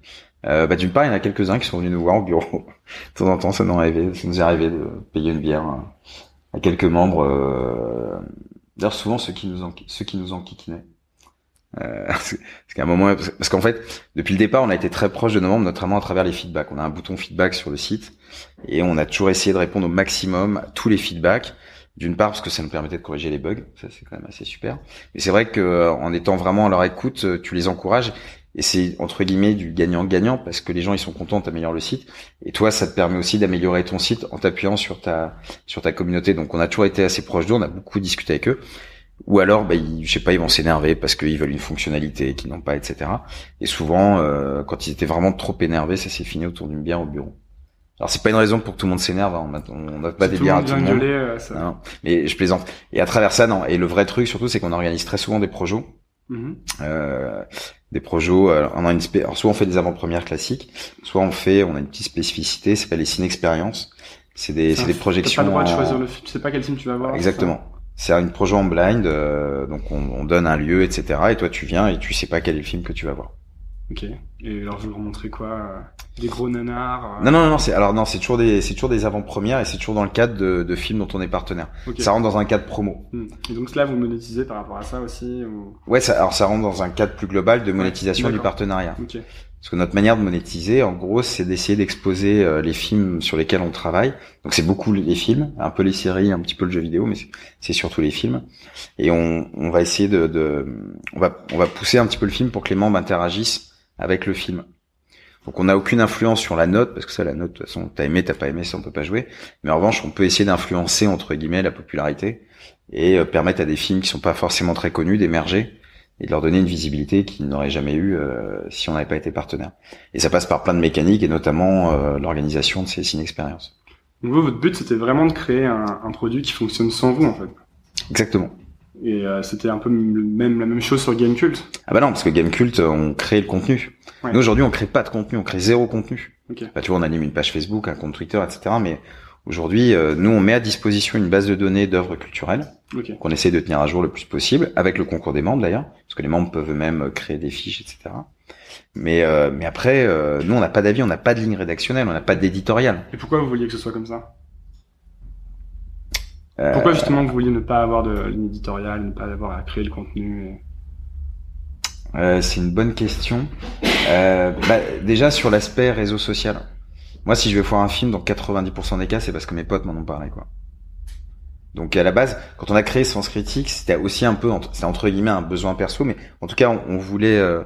Euh, bah, d'une part, il y en a quelques-uns qui sont venus nous voir au bureau. de temps en temps, ça nous, arrivé, ça nous est arrivé de payer une bière à quelques membres. Euh... D'ailleurs, souvent ceux qui nous en, ceux qui nous enquiquinaient. Euh, parce qu'à un moment, parce qu'en fait, depuis le départ, on a été très proche de nos membres, notamment à travers les feedbacks. On a un bouton feedback sur le site et on a toujours essayé de répondre au maximum à tous les feedbacks. D'une part parce que ça nous permettait de corriger les bugs, ça c'est quand même assez super. Mais c'est vrai que en étant vraiment à leur écoute, tu les encourages et c'est entre guillemets du gagnant-gagnant parce que les gens ils sont contents, t'améliores le site et toi ça te permet aussi d'améliorer ton site en t'appuyant sur ta sur ta communauté. Donc on a toujours été assez proche d'eux, on a beaucoup discuté avec eux. Ou alors, bah, ils, je sais pas, ils vont s'énerver parce qu'ils veulent une fonctionnalité qu'ils n'ont pas, etc. Et souvent, euh, quand ils étaient vraiment trop énervés, ça s'est fini autour d'une bière au bureau. Alors c'est pas une raison pour que tout le monde s'énerve, hein. on n'a pas des bières à tout le monde. Gueuler, euh, ça... non, mais je plaisante. Et à travers ça, non. Et le vrai truc surtout, c'est qu'on organise très souvent des projets. Mm-hmm. Euh, des projets. Alors, on a une alors, soit on fait des avant-premières classiques, soit on fait, on a une petite spécificité, c'est pas les ciné expériences. C'est des, c'est des projections. T'as pas le droit de choisir le film, tu sais pas quel film tu vas voir. Exactement. C'est un projet en blind, euh, donc on, on donne un lieu, etc. Et toi tu viens et tu sais pas quel est le film que tu vas voir. Ok. Et alors vous leur montrez quoi euh, Des gros nanars euh, Non non non, non c'est alors non c'est toujours des c'est toujours des avant-premières et c'est toujours dans le cadre de, de films dont on est partenaire. Ok. Ça rentre dans un cadre promo. Hmm. Et donc là vous monétisez par rapport à ça aussi ou... Ouais, ça, alors ça rentre dans un cadre plus global de monétisation du partenariat. Ok. Parce que notre manière de monétiser, en gros, c'est d'essayer d'exposer euh, les films sur lesquels on travaille. Donc c'est beaucoup les films, un peu les séries, un petit peu le jeu vidéo, mais c'est- c'est surtout les films. Et on, on va essayer de, de, on va, on va pousser un petit peu le film pour que les membres interagissent avec le film. Donc on n'a aucune influence sur la note, parce que ça, la note, de toute façon, t'as aimé, t'as pas aimé, ça on peut pas jouer. Mais en revanche, on peut essayer d'influencer entre guillemets la popularité et euh, permettre à des films qui sont pas forcément très connus d'émerger et de leur donner une visibilité qu'ils n'auraient jamais eu euh, si on n'avait pas été partenaire. Et ça passe par plein de mécaniques et notamment euh, l'organisation de ces ciné-expériences. Donc vous, votre but c'était vraiment de créer un, un produit qui fonctionne sans vous en fait. Exactement. Et euh, c'était un peu même la même chose sur Gamecult. Ah bah non, parce que Gamecult, on crée le contenu. Ouais. Nous aujourd'hui, on crée pas de contenu, on crée zéro contenu. Ok. Bah, tu vois, on anime une page Facebook, un compte Twitter, etc. Mais aujourd'hui, euh, nous, on met à disposition une base de données d'œuvres culturelles Ok. qu'on essaie de tenir à jour le plus possible, avec le concours des membres d'ailleurs, parce que les membres peuvent eux-mêmes créer des fiches, etc. Mais euh, mais après, euh, nous, on n'a pas d'avis, on n'a pas de ligne rédactionnelle, on n'a pas d'éditorial. Et pourquoi vous vouliez que ce soit comme ça? Euh, Pourquoi justement vous vouliez ne pas avoir de ligne éditoriale, ne pas avoir à créer le contenu et- Euh, c'est une bonne question. Euh, bah, déjà sur l'aspect réseau social. Moi, si je vais voir un film, dans 90% des cas, c'est parce que mes potes m'en ont parlé, quoi. Donc à la base, quand on a créé Sens Critique, c'était aussi un peu, c'était entre guillemets un besoin perso, mais en tout cas, on, on voulait euh,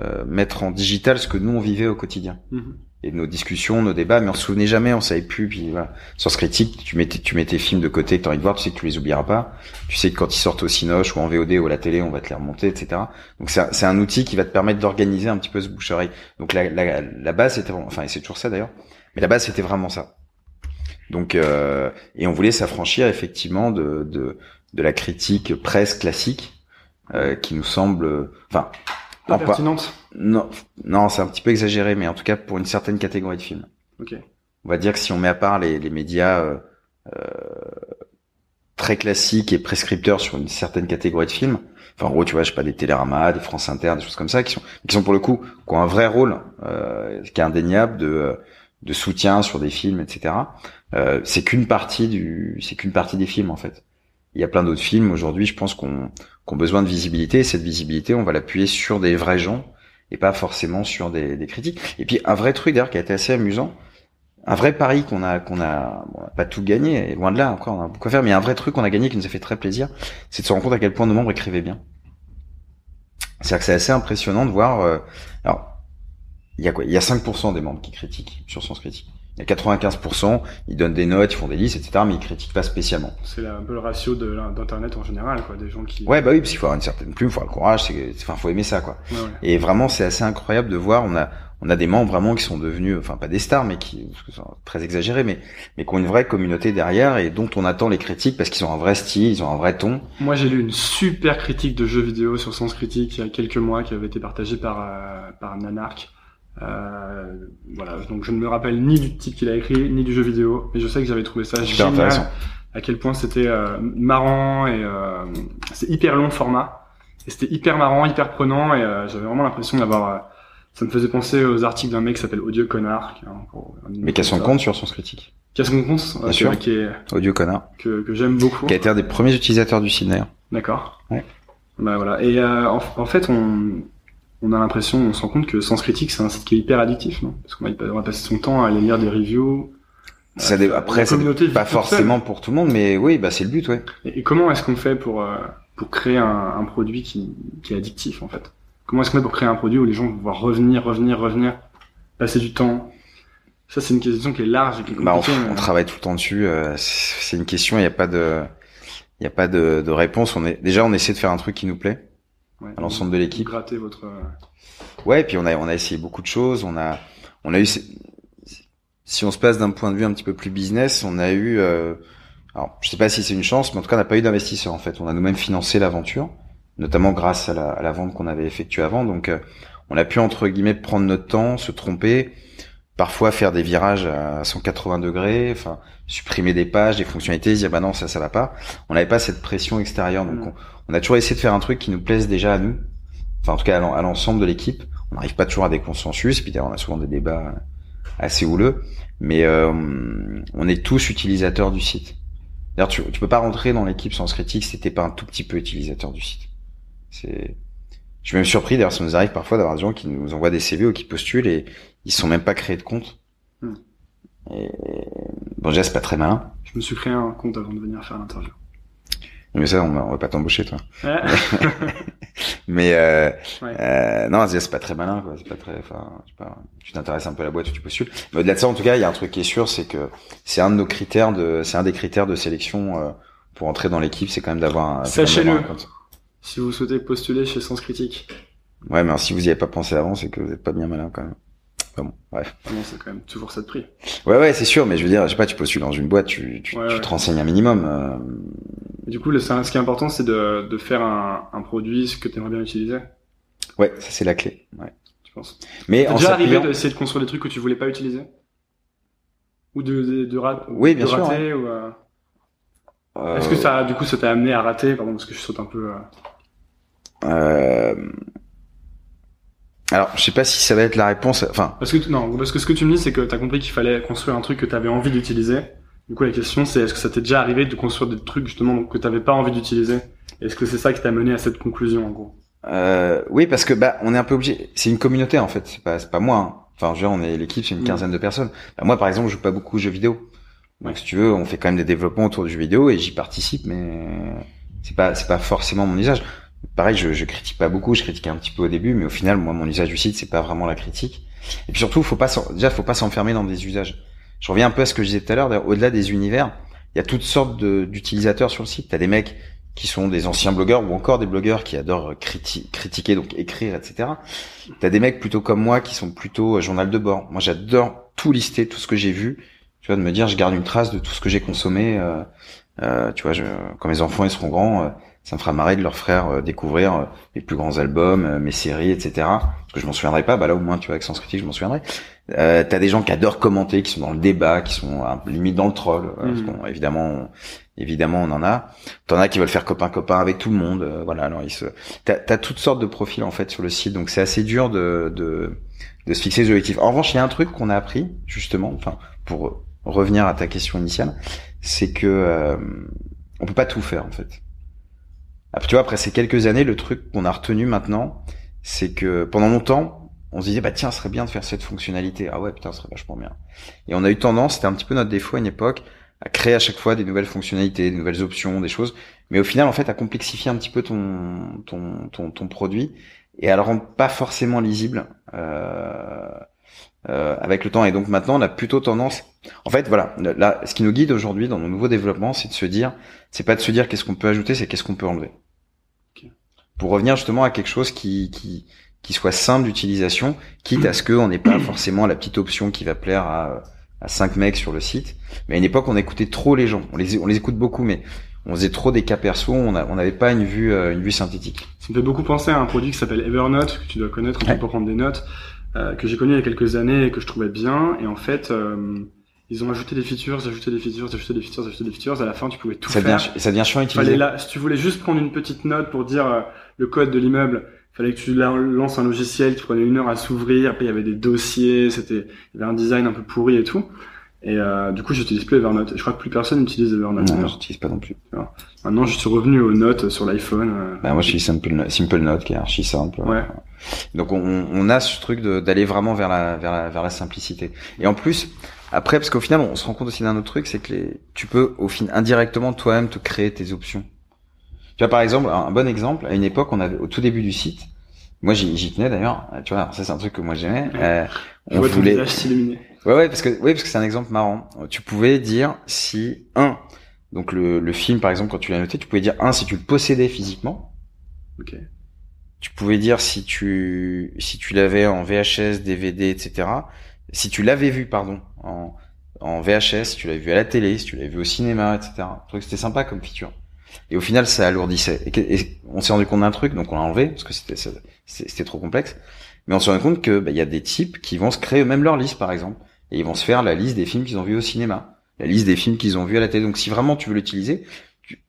euh, mettre en digital ce que nous on vivait au quotidien Mhm. Et nos discussions, nos débats, mais on se souvenait jamais, on savait plus. Puis voilà, Sens Critique, tu mettais, tu mets tes films de côté que t'as envie de voir, tu sais que tu les oublieras pas. Tu sais que quand ils sortent au Cinoche ou en VOD ou à la télé, on va te les remonter, etc. Donc c'est un, outil qui va te permettre d'organiser un petit peu ce bouche-oreille. Donc la, la, la base c'était, enfin c'est toujours ça d'ailleurs, mais la base c'était vraiment ça. Donc euh, et on voulait s'affranchir effectivement de, de de la critique presse classique euh, qui nous semble, enfin Pas en pas- pertinente. non, non, c'est un petit peu exagéré, mais en tout cas pour une certaine catégorie de films. Ok. On va dire que si on met à part les, les médias euh, euh, très classiques et prescripteurs sur une certaine catégorie de films, enfin en gros tu vois, je sais pas, des Télérama, des France Inter, des choses comme ça, qui sont, qui sont pour le coup, qui ont un vrai rôle, euh, qui est indéniable de, de soutien sur des films, etc. Euh, c'est qu'une partie du, c'est qu'une partie des films en fait. Il y a plein d'autres films aujourd'hui, je pense qu'on qu'on ont besoin de visibilité. Et cette visibilité, on va l'appuyer sur des vrais gens et pas forcément sur des, des critiques. Et puis un vrai truc d'ailleurs qui a été assez amusant, un vrai pari qu'on a qu'on a, a pas tout gagné, et loin de là encore, on a beaucoup à faire, mais un vrai truc qu'on a gagné qui nous a fait très plaisir, c'est de se rendre compte à quel point nos membres écrivaient bien. C'est-à-dire que c'est assez impressionnant de voir. euh, alors, il y a quoi? Il y a 5% des membres qui critiquent sur Sens Critique. Il y a 95%, ils donnent des notes, ils font des listes, etc., mais ils critiquent pas spécialement. C'est un peu le ratio d'internet en général, quoi, des gens qui. Ouais, bah oui, parce qu'il faut avoir une certaine plume, faut avoir le courage, enfin, faut aimer ça, quoi. Ouais, ouais. Et vraiment, c'est assez incroyable de voir. On a, on a des membres vraiment qui sont devenus, enfin pas des stars, mais qui, c'est très exagéré, mais, mais qui ont une vraie communauté derrière et dont on attend les critiques parce qu'ils ont un vrai style, ils ont un vrai ton. Moi, j'ai lu une super critique de jeux vidéo sur Sens Critique il y a quelques mois qui avait été partagée par euh, par Nanark. Euh, voilà, donc je ne me rappelle ni du titre qu'il a écrit, ni du jeu vidéo, mais je sais que j'avais trouvé ça Super génial. intéressant. À quel point c'était euh, marrant et euh, c'est hyper long format. Et c'était hyper marrant, hyper prenant et euh, j'avais vraiment l'impression d'avoir. euh, ça me faisait penser aux articles d'un mec qui s'appelle Audio Connard. Qui, est un- un- Mais qui a son compte sur son critique. Qui a son compte, euh, sûr. qui est, Audio connard. que, que j'aime beaucoup. Qui a été un des premiers utilisateurs du d'ailleurs. D'accord. Ouais. Bah voilà. Et euh, en, en fait, on, on a l'impression, on se rend compte que Sens Critique, c'est un site qui est hyper addictif, non? Parce qu'on va, va passer son temps à aller lire des reviews. Ça dé- après, ça dé- pas forcément pour tout le monde, mais oui, bah c'est le but, ouais. Et, et comment est-ce qu'on fait pour euh, pour créer un, un produit qui, qui est addictif en fait? Comment est-ce qu'on fait pour créer un produit où les gens vont pouvoir revenir, revenir, revenir, passer du temps? Ça, c'est une question qui est large et qui est Bah, on, mais- on travaille tout le temps dessus. euh, c'est une question, il n'y a pas de, il y a pas de, de réponse. On est déjà, on essaie de faire un truc qui nous plaît ouais, à l'ensemble de l'équipe. grattez votre. euh, Ouais, et puis on a, on a essayé beaucoup de choses. On a, on a eu, si on se passe d'un point de vue un petit peu plus business, on a eu, euh, alors je sais pas si c'est une chance, mais en tout cas, on n'a pas eu d'investisseurs en fait. On a nous-mêmes financé l'aventure, notamment grâce à la, à la vente qu'on avait effectuée avant. Donc, euh, on a pu entre guillemets prendre notre temps, se tromper, parfois faire des virages à 180 degrés, enfin supprimer des pages, des fonctionnalités, dire bah non ça ça va pas. On n'avait pas cette pression extérieure, donc Mm. on, on a toujours essayé de faire un truc qui nous plaise déjà à nous, enfin en tout cas à l'ensemble de l'équipe. On n'arrive pas toujours à des consensus, puis d'ailleurs on a souvent des débats assez houleux, mais euh, on est tous utilisateurs du site. D'ailleurs tu, tu peux pas rentrer dans l'équipe sans critique si t'es pas un tout petit peu utilisateur du site. C'est je suis même surpris, d'ailleurs, ça nous arrive parfois d'avoir des gens qui nous envoient des CV ou qui postulent et ils sont même pas créés de compte. Hmm. Et... Bon, déjà, c'est pas très malin. Je me suis créé un compte avant de venir faire l'interview. Mais ça, on va, on va pas t'embaucher, toi. Ouais. Mais euh, Ouais. euh, non, c'est pas très malin, quoi. C'est pas très. Enfin, pas. Tu t'intéresses un peu à la boîte où tu postules. Mais au-delà de ça, en tout cas, il y a un truc qui est sûr, c'est que c'est un de nos critères de, c'est un des critères de sélection euh, pour entrer dans l'équipe, c'est quand même d'avoir Sachez-le. si vous souhaitez postuler chez Sens Critique, Ouais, mais alors, si vous y avez pas pensé avant, c'est que vous êtes pas bien malin quand même. Enfin bon, bref. c'est quand même toujours ça de prix. Ouais, ouais, c'est sûr, mais je veux dire, je sais pas, tu postules dans une boîte, tu, tu, Ouais, tu ouais. te renseignes un minimum. euh, du coup, le, ce qui est important, c'est de, de faire un, un produit ce que tu aimerais bien utiliser, Ouais, ça c'est la clé. Ouais. tu penses Mais en déjà arrivé d'essayer de construire des trucs que tu voulais pas utiliser? Ou de, de, de, rat- Oui, bien de sûr, rater ou, euh, euh, Est-ce que ça, du coup, ça t'a amené à rater? Pardon, parce que je saute un peu. euh, euh, Alors, je sais pas si ça va être la réponse. Enfin, Parce que non, parce que ce que tu me dis, c'est que t'as compris qu'il fallait construire un truc que t'avais envie d'utiliser. Du coup, la question, c'est est-ce que ça t'est déjà arrivé de construire des trucs justement que t'avais pas envie d'utiliser? Est-ce que c'est ça qui t'a mené à cette conclusion, en gros? Euh, oui, parce que bah, on est un peu obligé. C'est une communauté en fait. C'est pas, c'est pas moi. hein. Enfin, je veux dire, on est l'équipe, c'est une Mm. quinzaine de personnes. Bah, moi, par exemple, je joue pas beaucoup aux jeux vidéo. Donc, si tu veux, on fait quand même des développements autour du jeu vidéo et j'y participe, mais c'est pas, c'est pas forcément mon usage. Pareil, je, je critique pas beaucoup, je critique un petit peu au début, mais au final, moi, mon usage du site, c'est pas vraiment la critique. Et puis surtout, faut pas, déjà, faut pas s'enfermer dans des usages. Je reviens un peu à ce que je disais tout à l'heure. Au-delà des univers, il y a toutes sortes d'utilisateurs sur le site. T'as des mecs qui sont des anciens blogueurs ou encore des blogueurs qui adorent criti- critiquer, donc écrire, etc. T'as des mecs plutôt comme moi qui sont plutôt euh, journal de bord. Moi, j'adore tout lister, tout ce que j'ai vu. Tu vois, de me dire, je garde une trace de tout ce que j'ai consommé. euh, euh, tu vois, je, quand mes enfants ils seront grands, euh, ça me fera marrer de leur faire euh, découvrir euh, mes plus grands albums, euh, mes séries, etc. Parce que je m'en souviendrai pas. Bah là, au moins, tu vois, avec Sens Critique, je m'en souviendrai. Euh, T'as des gens qui adorent commenter, qui sont dans le débat, qui sont peu limite dans le troll. euh, parce qu'on- évidemment, on- évidemment, on en a. T'en as qui veulent faire copain copain avec tout le monde. euh, voilà, alors ils se. T'as as toutes sortes de profils en fait sur le site, donc c'est assez dur de, de de se fixer des objectifs. En revanche, il y a un truc qu'on a appris justement, enfin pour revenir à ta question initiale, c'est que euh, on peut pas tout faire en fait. Après, tu vois, après ces quelques années, le truc qu'on a retenu maintenant, c'est que pendant longtemps, on se disait bah tiens, ce serait bien de faire cette fonctionnalité. Ah ouais, putain, ce serait vachement bien. Et on a eu tendance, c'était un petit peu notre défaut à une époque, à créer à chaque fois des nouvelles fonctionnalités, des nouvelles options, des choses, mais au final, en fait, à complexifier un petit peu ton ton ton, ton produit et à le rendre pas forcément lisible. Euh, euh, avec le temps. Et donc maintenant, on a plutôt tendance. En fait, voilà. Là, ce qui nous guide aujourd'hui dans nos nouveaux développements, c'est de se dire, c'est pas de se dire qu'est-ce qu'on peut ajouter, c'est qu'est-ce qu'on peut enlever. Pour revenir justement à quelque chose qui qui qui soit simple d'utilisation, quitte à ce qu'on n'ait pas forcément la petite option qui va plaire à à cinq mecs sur le site. Mais à une époque, on écoutait trop les gens. On les on les écoute beaucoup, mais on faisait trop des cas perso, on n'avait pas une vue, euh, une vue synthétique. Ça me fait beaucoup penser à un produit qui s'appelle Evernote, que tu dois connaître pour prendre des notes, euh, que j'ai connu il y a quelques années et que je trouvais bien. Et en fait, euh, ils ont ajouté des features, ajouté des features, ajouté des features, ajouté des features. À la fin, tu pouvais tout ça faire. Devient, ça devient chiant à utiliser. là, si tu voulais juste prendre une petite note pour dire euh, le code de l'immeuble, fallait que tu lances un logiciel qui prenait une heure à s'ouvrir. Après, il y avait des dossiers, c'était, il y avait un design un peu pourri et tout. Et euh, du coup, j'utilise plus Evernote. Je crois que plus personne n'utilise Evernote. Non, j'utilise pas non plus. Maintenant, je suis revenu aux notes sur l'iPhone. Euh. Bah, moi, je suis Simple, Simple Note, qui est archi simple. Ouais. Donc, on, on a ce truc d'aller vraiment vers la, vers la, vers la simplicité. Et en plus, après, parce qu'au final, on se rend compte aussi d'un autre truc, c'est que les, tu peux, au fin, indirectement, toi-même, te créer tes options. Tu vois, par exemple, un bon exemple, à une époque, on avait, au tout début du site, moi, j'y tenais d'ailleurs. Tu vois, ça c'est un truc que moi j'aimais. Euh, on voulait. Ouais, ouais, parce que oui, parce que c'est un exemple marrant. Tu pouvais dire si un, donc le, le film par exemple quand tu l'as noté, tu pouvais dire un si tu le possédais physiquement. Ok. Tu pouvais dire si tu si tu l'avais en VHS, DVD, etc. Si tu l'avais vu, pardon, en en VHS, si tu l'avais vu à la télé, si tu l'avais vu au cinéma, etc. Trouvais que c'était sympa comme feature. Et au final, ça alourdissait. Et, on s'est rendu compte d'un truc, donc on l'a enlevé parce que c'était c'était trop complexe. Mais on s'est rendu compte que bah, il y a des types qui vont se créer eux-mêmes leur liste, par exemple et ils vont se faire la liste des films qu'ils ont vus au cinéma, la liste des films qu'ils ont vus à la télé. Donc si vraiment tu veux l'utiliser,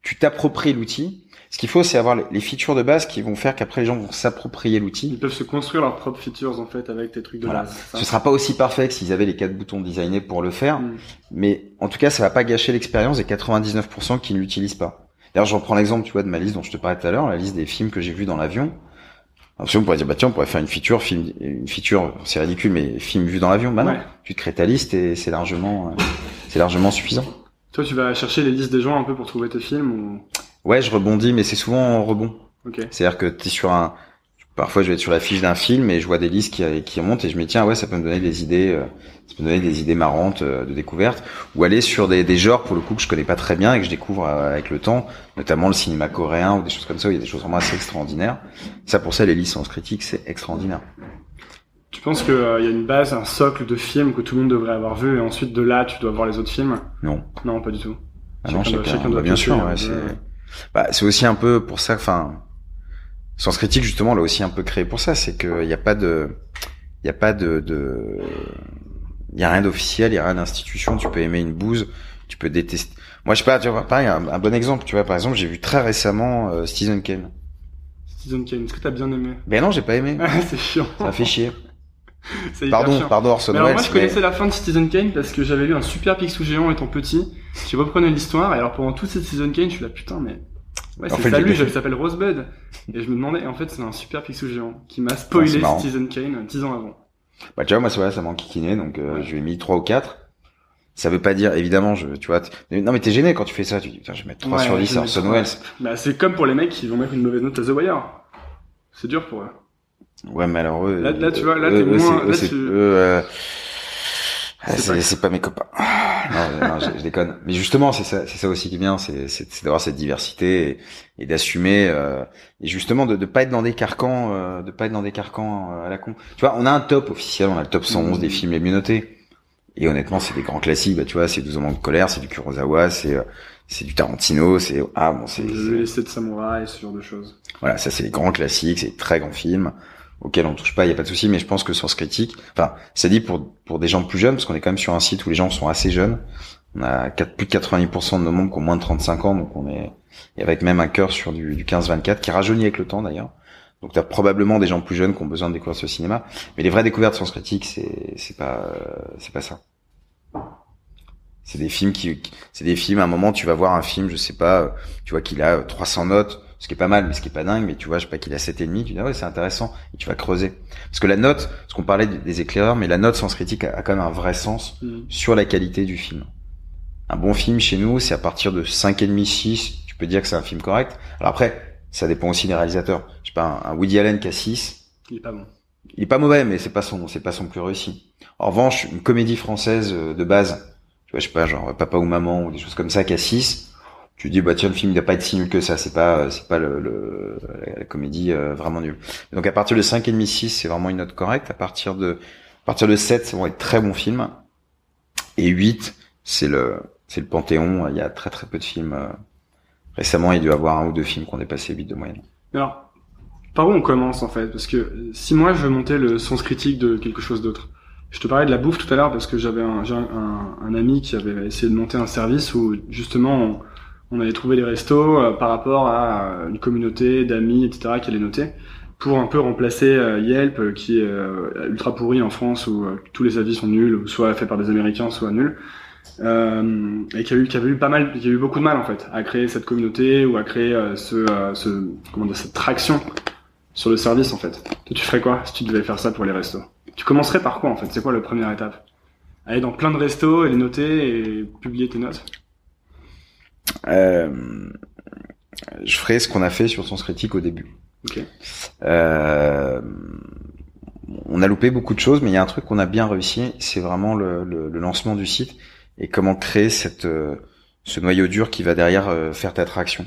tu t'appropries l'outil. Ce qu'il faut, c'est avoir les features de base qui vont faire qu'après les gens vont s'approprier l'outil. Ils peuvent se construire leurs propres features en fait avec tes trucs de base. Ce sera pas aussi parfait que s'ils avaient les quatre boutons designés pour le faire, mm. mais en tout cas, ça va pas gâcher l'expérience des 99% qui ne l'utilisent pas. D'ailleurs, je reprends l'exemple, tu vois, de ma liste dont je te parlais tout à l'heure, la liste des films que j'ai vus dans l'avion. Alors, on pourrait dire, bah tiens, on pourrait faire une feature, film, une feature, c'est ridicule, mais film vu dans l'avion. Bah non, tu te crées ta liste et c'est largement, euh, c'est largement suffisant. Toi, tu vas chercher les listes des gens un peu pour trouver tes films ou... Ouais, je rebondis, mais c'est souvent en rebond. Okay. C'est-à-dire que tu es sur un, Parfois, je vais être sur la fiche d'un film et je vois des listes qui, qui remontent et je me dis tiens ouais ça peut me donner des idées, euh, ça peut me donner des idées marrantes euh, de découverte ou aller sur des, des genres pour le coup que je connais pas très bien et que je découvre euh, avec le temps, notamment le cinéma coréen ou des choses comme ça où il y a des choses vraiment assez extraordinaires. Ça pour ça les licences critiques c'est extraordinaire. Tu penses qu'il y a une base, un socle de films que tout le monde devrait avoir vu et ensuite de là tu dois voir les autres films? Non. Non pas du tout. Ah non chacun, doit, bien sûr. Ouais, c'est bah, c'est aussi un peu pour ça enfin Sens critique justement l'a aussi un peu créé pour ça, c'est qu'il n'y a pas de, il y a pas de, de, il y a rien d'officiel, il y a rien d'institution. Tu peux aimer une bouse, tu peux détester. Moi, je sais pas, tu vois, pareil, un, bon exemple, tu vois, par exemple, j'ai vu très récemment euh, Citizen Kane. Citizen Kane, est-ce que t'as bien aimé? Ben non, j'ai pas aimé. c'est chiant. Ça fait chier. pardon, pardon Orson Welles. Moi, je connaissais la fin de Citizen Kane parce que j'avais lu un super Picsou géant étant petit. J'ai reprenais l'histoire et alors pendant toute cette Citizen Kane, je suis là putain mais Ouais, c'est ça lui, il s'appelle Rosebud. Et je me demandais, en fait, c'est un super pixel géant qui m'a spoilé Citizen Kane 10 ans avant. Bah, tu vois, moi, ça, ça m'a enquiquiné, donc euh, je lui ai mis 3 ou 4. Ça veut pas dire, évidemment, je, tu vois, non, mais t'es gêné quand tu fais ça, tu dis, putain, je vais mettre 3 sur 10 à Orson Welles. Bah, c'est comme pour les mecs qui vont mettre une mauvaise note à The Wire. C'est dur pour eux. Ouais, mais alors eux, là, là tu vois, là, t'es moins, là, tu... euh, ah, c'est pas mes copains. non, non je, déconne. Mais justement, c'est ça, c'est ça aussi qui est bien, c'est, c'est, d'avoir cette diversité et, d'assumer euh, et justement de, de pas être dans des carcans, euh, de pas être dans des carcans euh, à la con. Tu vois, on a un top officiel, on a le top 111 des films les mieux notés. Et honnêtement, c'est des grands classiques. Bah, tu vois, c'est 12 hommes de colère, c'est du Kurosawa, c'est euh, c'est du Tarantino, c'est ah bon, c'est les sept samouraïs, ce genre de choses. Voilà, ça c'est les grands classiques, c'est des très grands films auquel on touche pas, il y a pas de souci, mais je pense que Sens Critique, enfin, ça dit pour pour des gens plus jeunes, parce qu'on est quand même sur un site où les gens sont assez jeunes. On a plus de 90% de nos membres qui ont moins de 35 ans, donc on est et avec même un cœur sur du, du 15-24 qui rajeunit avec le temps d'ailleurs. Donc tu as probablement des gens plus jeunes qui ont besoin de découvrir ce cinéma, mais les vraies découvertes Sens Critique, c'est c'est pas c'est pas ça. C'est des films qui, c'est des films. À un moment, tu vas voir un film, je sais pas, tu vois qu'il a 300 notes ce qui est pas mal, mais ce qui est pas dingue, mais tu vois, je sais pas qu'il a 7,5, tu dis, ah ouais, c'est intéressant, et tu vas creuser. Parce que la note, parce qu'on parlait des éclaireurs, mais la note sens critique a, quand même un vrai sens mm. sur la qualité du film. Un bon film chez nous, c'est à partir de 5,5, 6, tu peux dire que c'est un film correct. Alors après, ça dépend aussi des réalisateurs. Je sais pas, un, Woody Allen qui a 6. Il est pas bon. il est pas mauvais, mais c'est pas son, c'est pas son plus réussi. En revanche, une comédie française euh, de base, tu vois, je sais pas, genre Papa ou Maman ou des choses comme ça, qui a 6, tu dis bah tiens le film il doit pas être si nul que ça, c'est pas, c'est pas le, le la, comédie euh, vraiment nulle. Donc à partir de 5 et demi 6, c'est vraiment une note correcte. À partir de, à partir de 7, c'est vraiment un très bon film. Et 8, c'est le, c'est le Panthéon. Il y a très très peu de films. euh, Récemment, il y a dû avoir un ou deux films qui ont dépassé 8 de moyenne. Alors, par où on commence en fait? Parce que si moi je veux monter le sens critique de quelque chose d'autre, je te parlais de la bouffe tout à l'heure parce que j'avais un, un, un- ami qui avait essayé de monter un service où justement on allait trouver des restos euh, par rapport à euh, une communauté d'amis, etc. qui allait noter pour un peu remplacer euh, Yelp qui est ultra pourri en France où tous les avis sont nuls, soit faits par des Américains, soit nuls. Et qui a eu qui avait eu pas mal qui a eu beaucoup de mal en fait à créer cette communauté ou à créer ce, ce comment dire cette traction sur le service en fait. Tu ferais quoi si tu devais faire ça pour les restos? Tu commencerais par quoi en fait? C'est quoi la première étape? Aller dans plein de restos et les noter et publier tes notes? Je ferai ce qu'on a fait sur Sens Critique au début. Ok. Euh, on a loupé beaucoup de choses, mais il y a un truc qu'on a bien réussi, c'est vraiment le, le- le lancement du site et comment créer cette, euh, ce noyau dur qui va derrière euh, faire ta traction.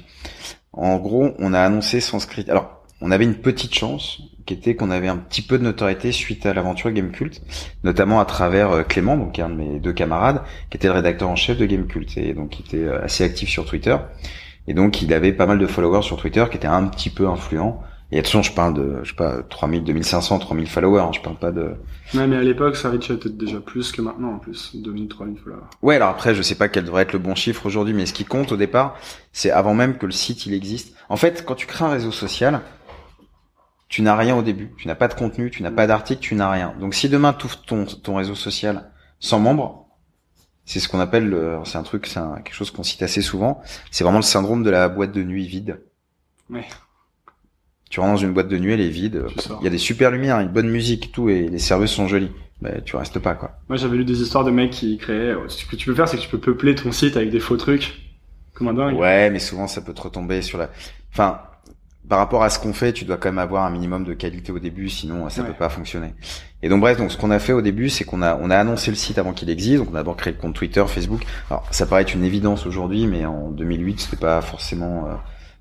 En gros, on a annoncé Sens Critique. Alors, on avait une petite chance qui était qu'on avait un petit peu de notoriété suite à l'aventure Gamecult, notamment à travers euh, Clément, donc un de mes deux camarades, qui était le rédacteur en chef de Gamecult et donc qui était euh, assez actif sur Twitter. Et donc il avait pas mal de followers sur Twitter qui étaient un petit peu influents. Et attention, je parle de, je sais pas, 3000, 2500, 3000 followers, hein, je parle pas de... Ouais, mais à l'époque, ça reachait peut-être déjà plus que maintenant en plus, 2000, 3000 followers. Ouais, alors après, je sais pas quel devrait être le bon chiffre aujourd'hui, mais ce qui compte au départ, c'est avant même que le site il existe. En fait, quand tu crées un réseau social, tu n'as rien au début. Tu n'as pas de contenu, tu n'as pas d'article, tu n'as rien. Donc si demain tu ouvres ton, ton réseau social sans membres, c'est ce qu'on appelle, le- c'est un truc, c'est un- quelque chose qu'on cite assez souvent, c'est vraiment le syndrome de la boîte de nuit vide. Ouais. Tu rentres dans une boîte de nuit, elle est vide, il y a des super lumières, une bonne musique tout, et les serveuses sont jolies. Ben, tu restes pas, quoi. Moi, j'avais lu des histoires de mecs qui créaient. Ce que tu peux faire, c'est que tu peux peupler ton site avec des faux trucs, comme un dingue. Ouais, mais souvent ça peut te retomber sur la. Enfin, par rapport à ce qu'on fait, tu dois quand même avoir un minimum de qualité au début, sinon ça Ouais. peut pas fonctionner. Et donc bref, donc ce qu'on a fait au début, c'est qu'on a on a annoncé le site avant qu'il existe. Donc on a d'abord créé le compte Twitter, Facebook. Alors ça paraît être une évidence aujourd'hui, mais en 2008 c'était pas forcément euh,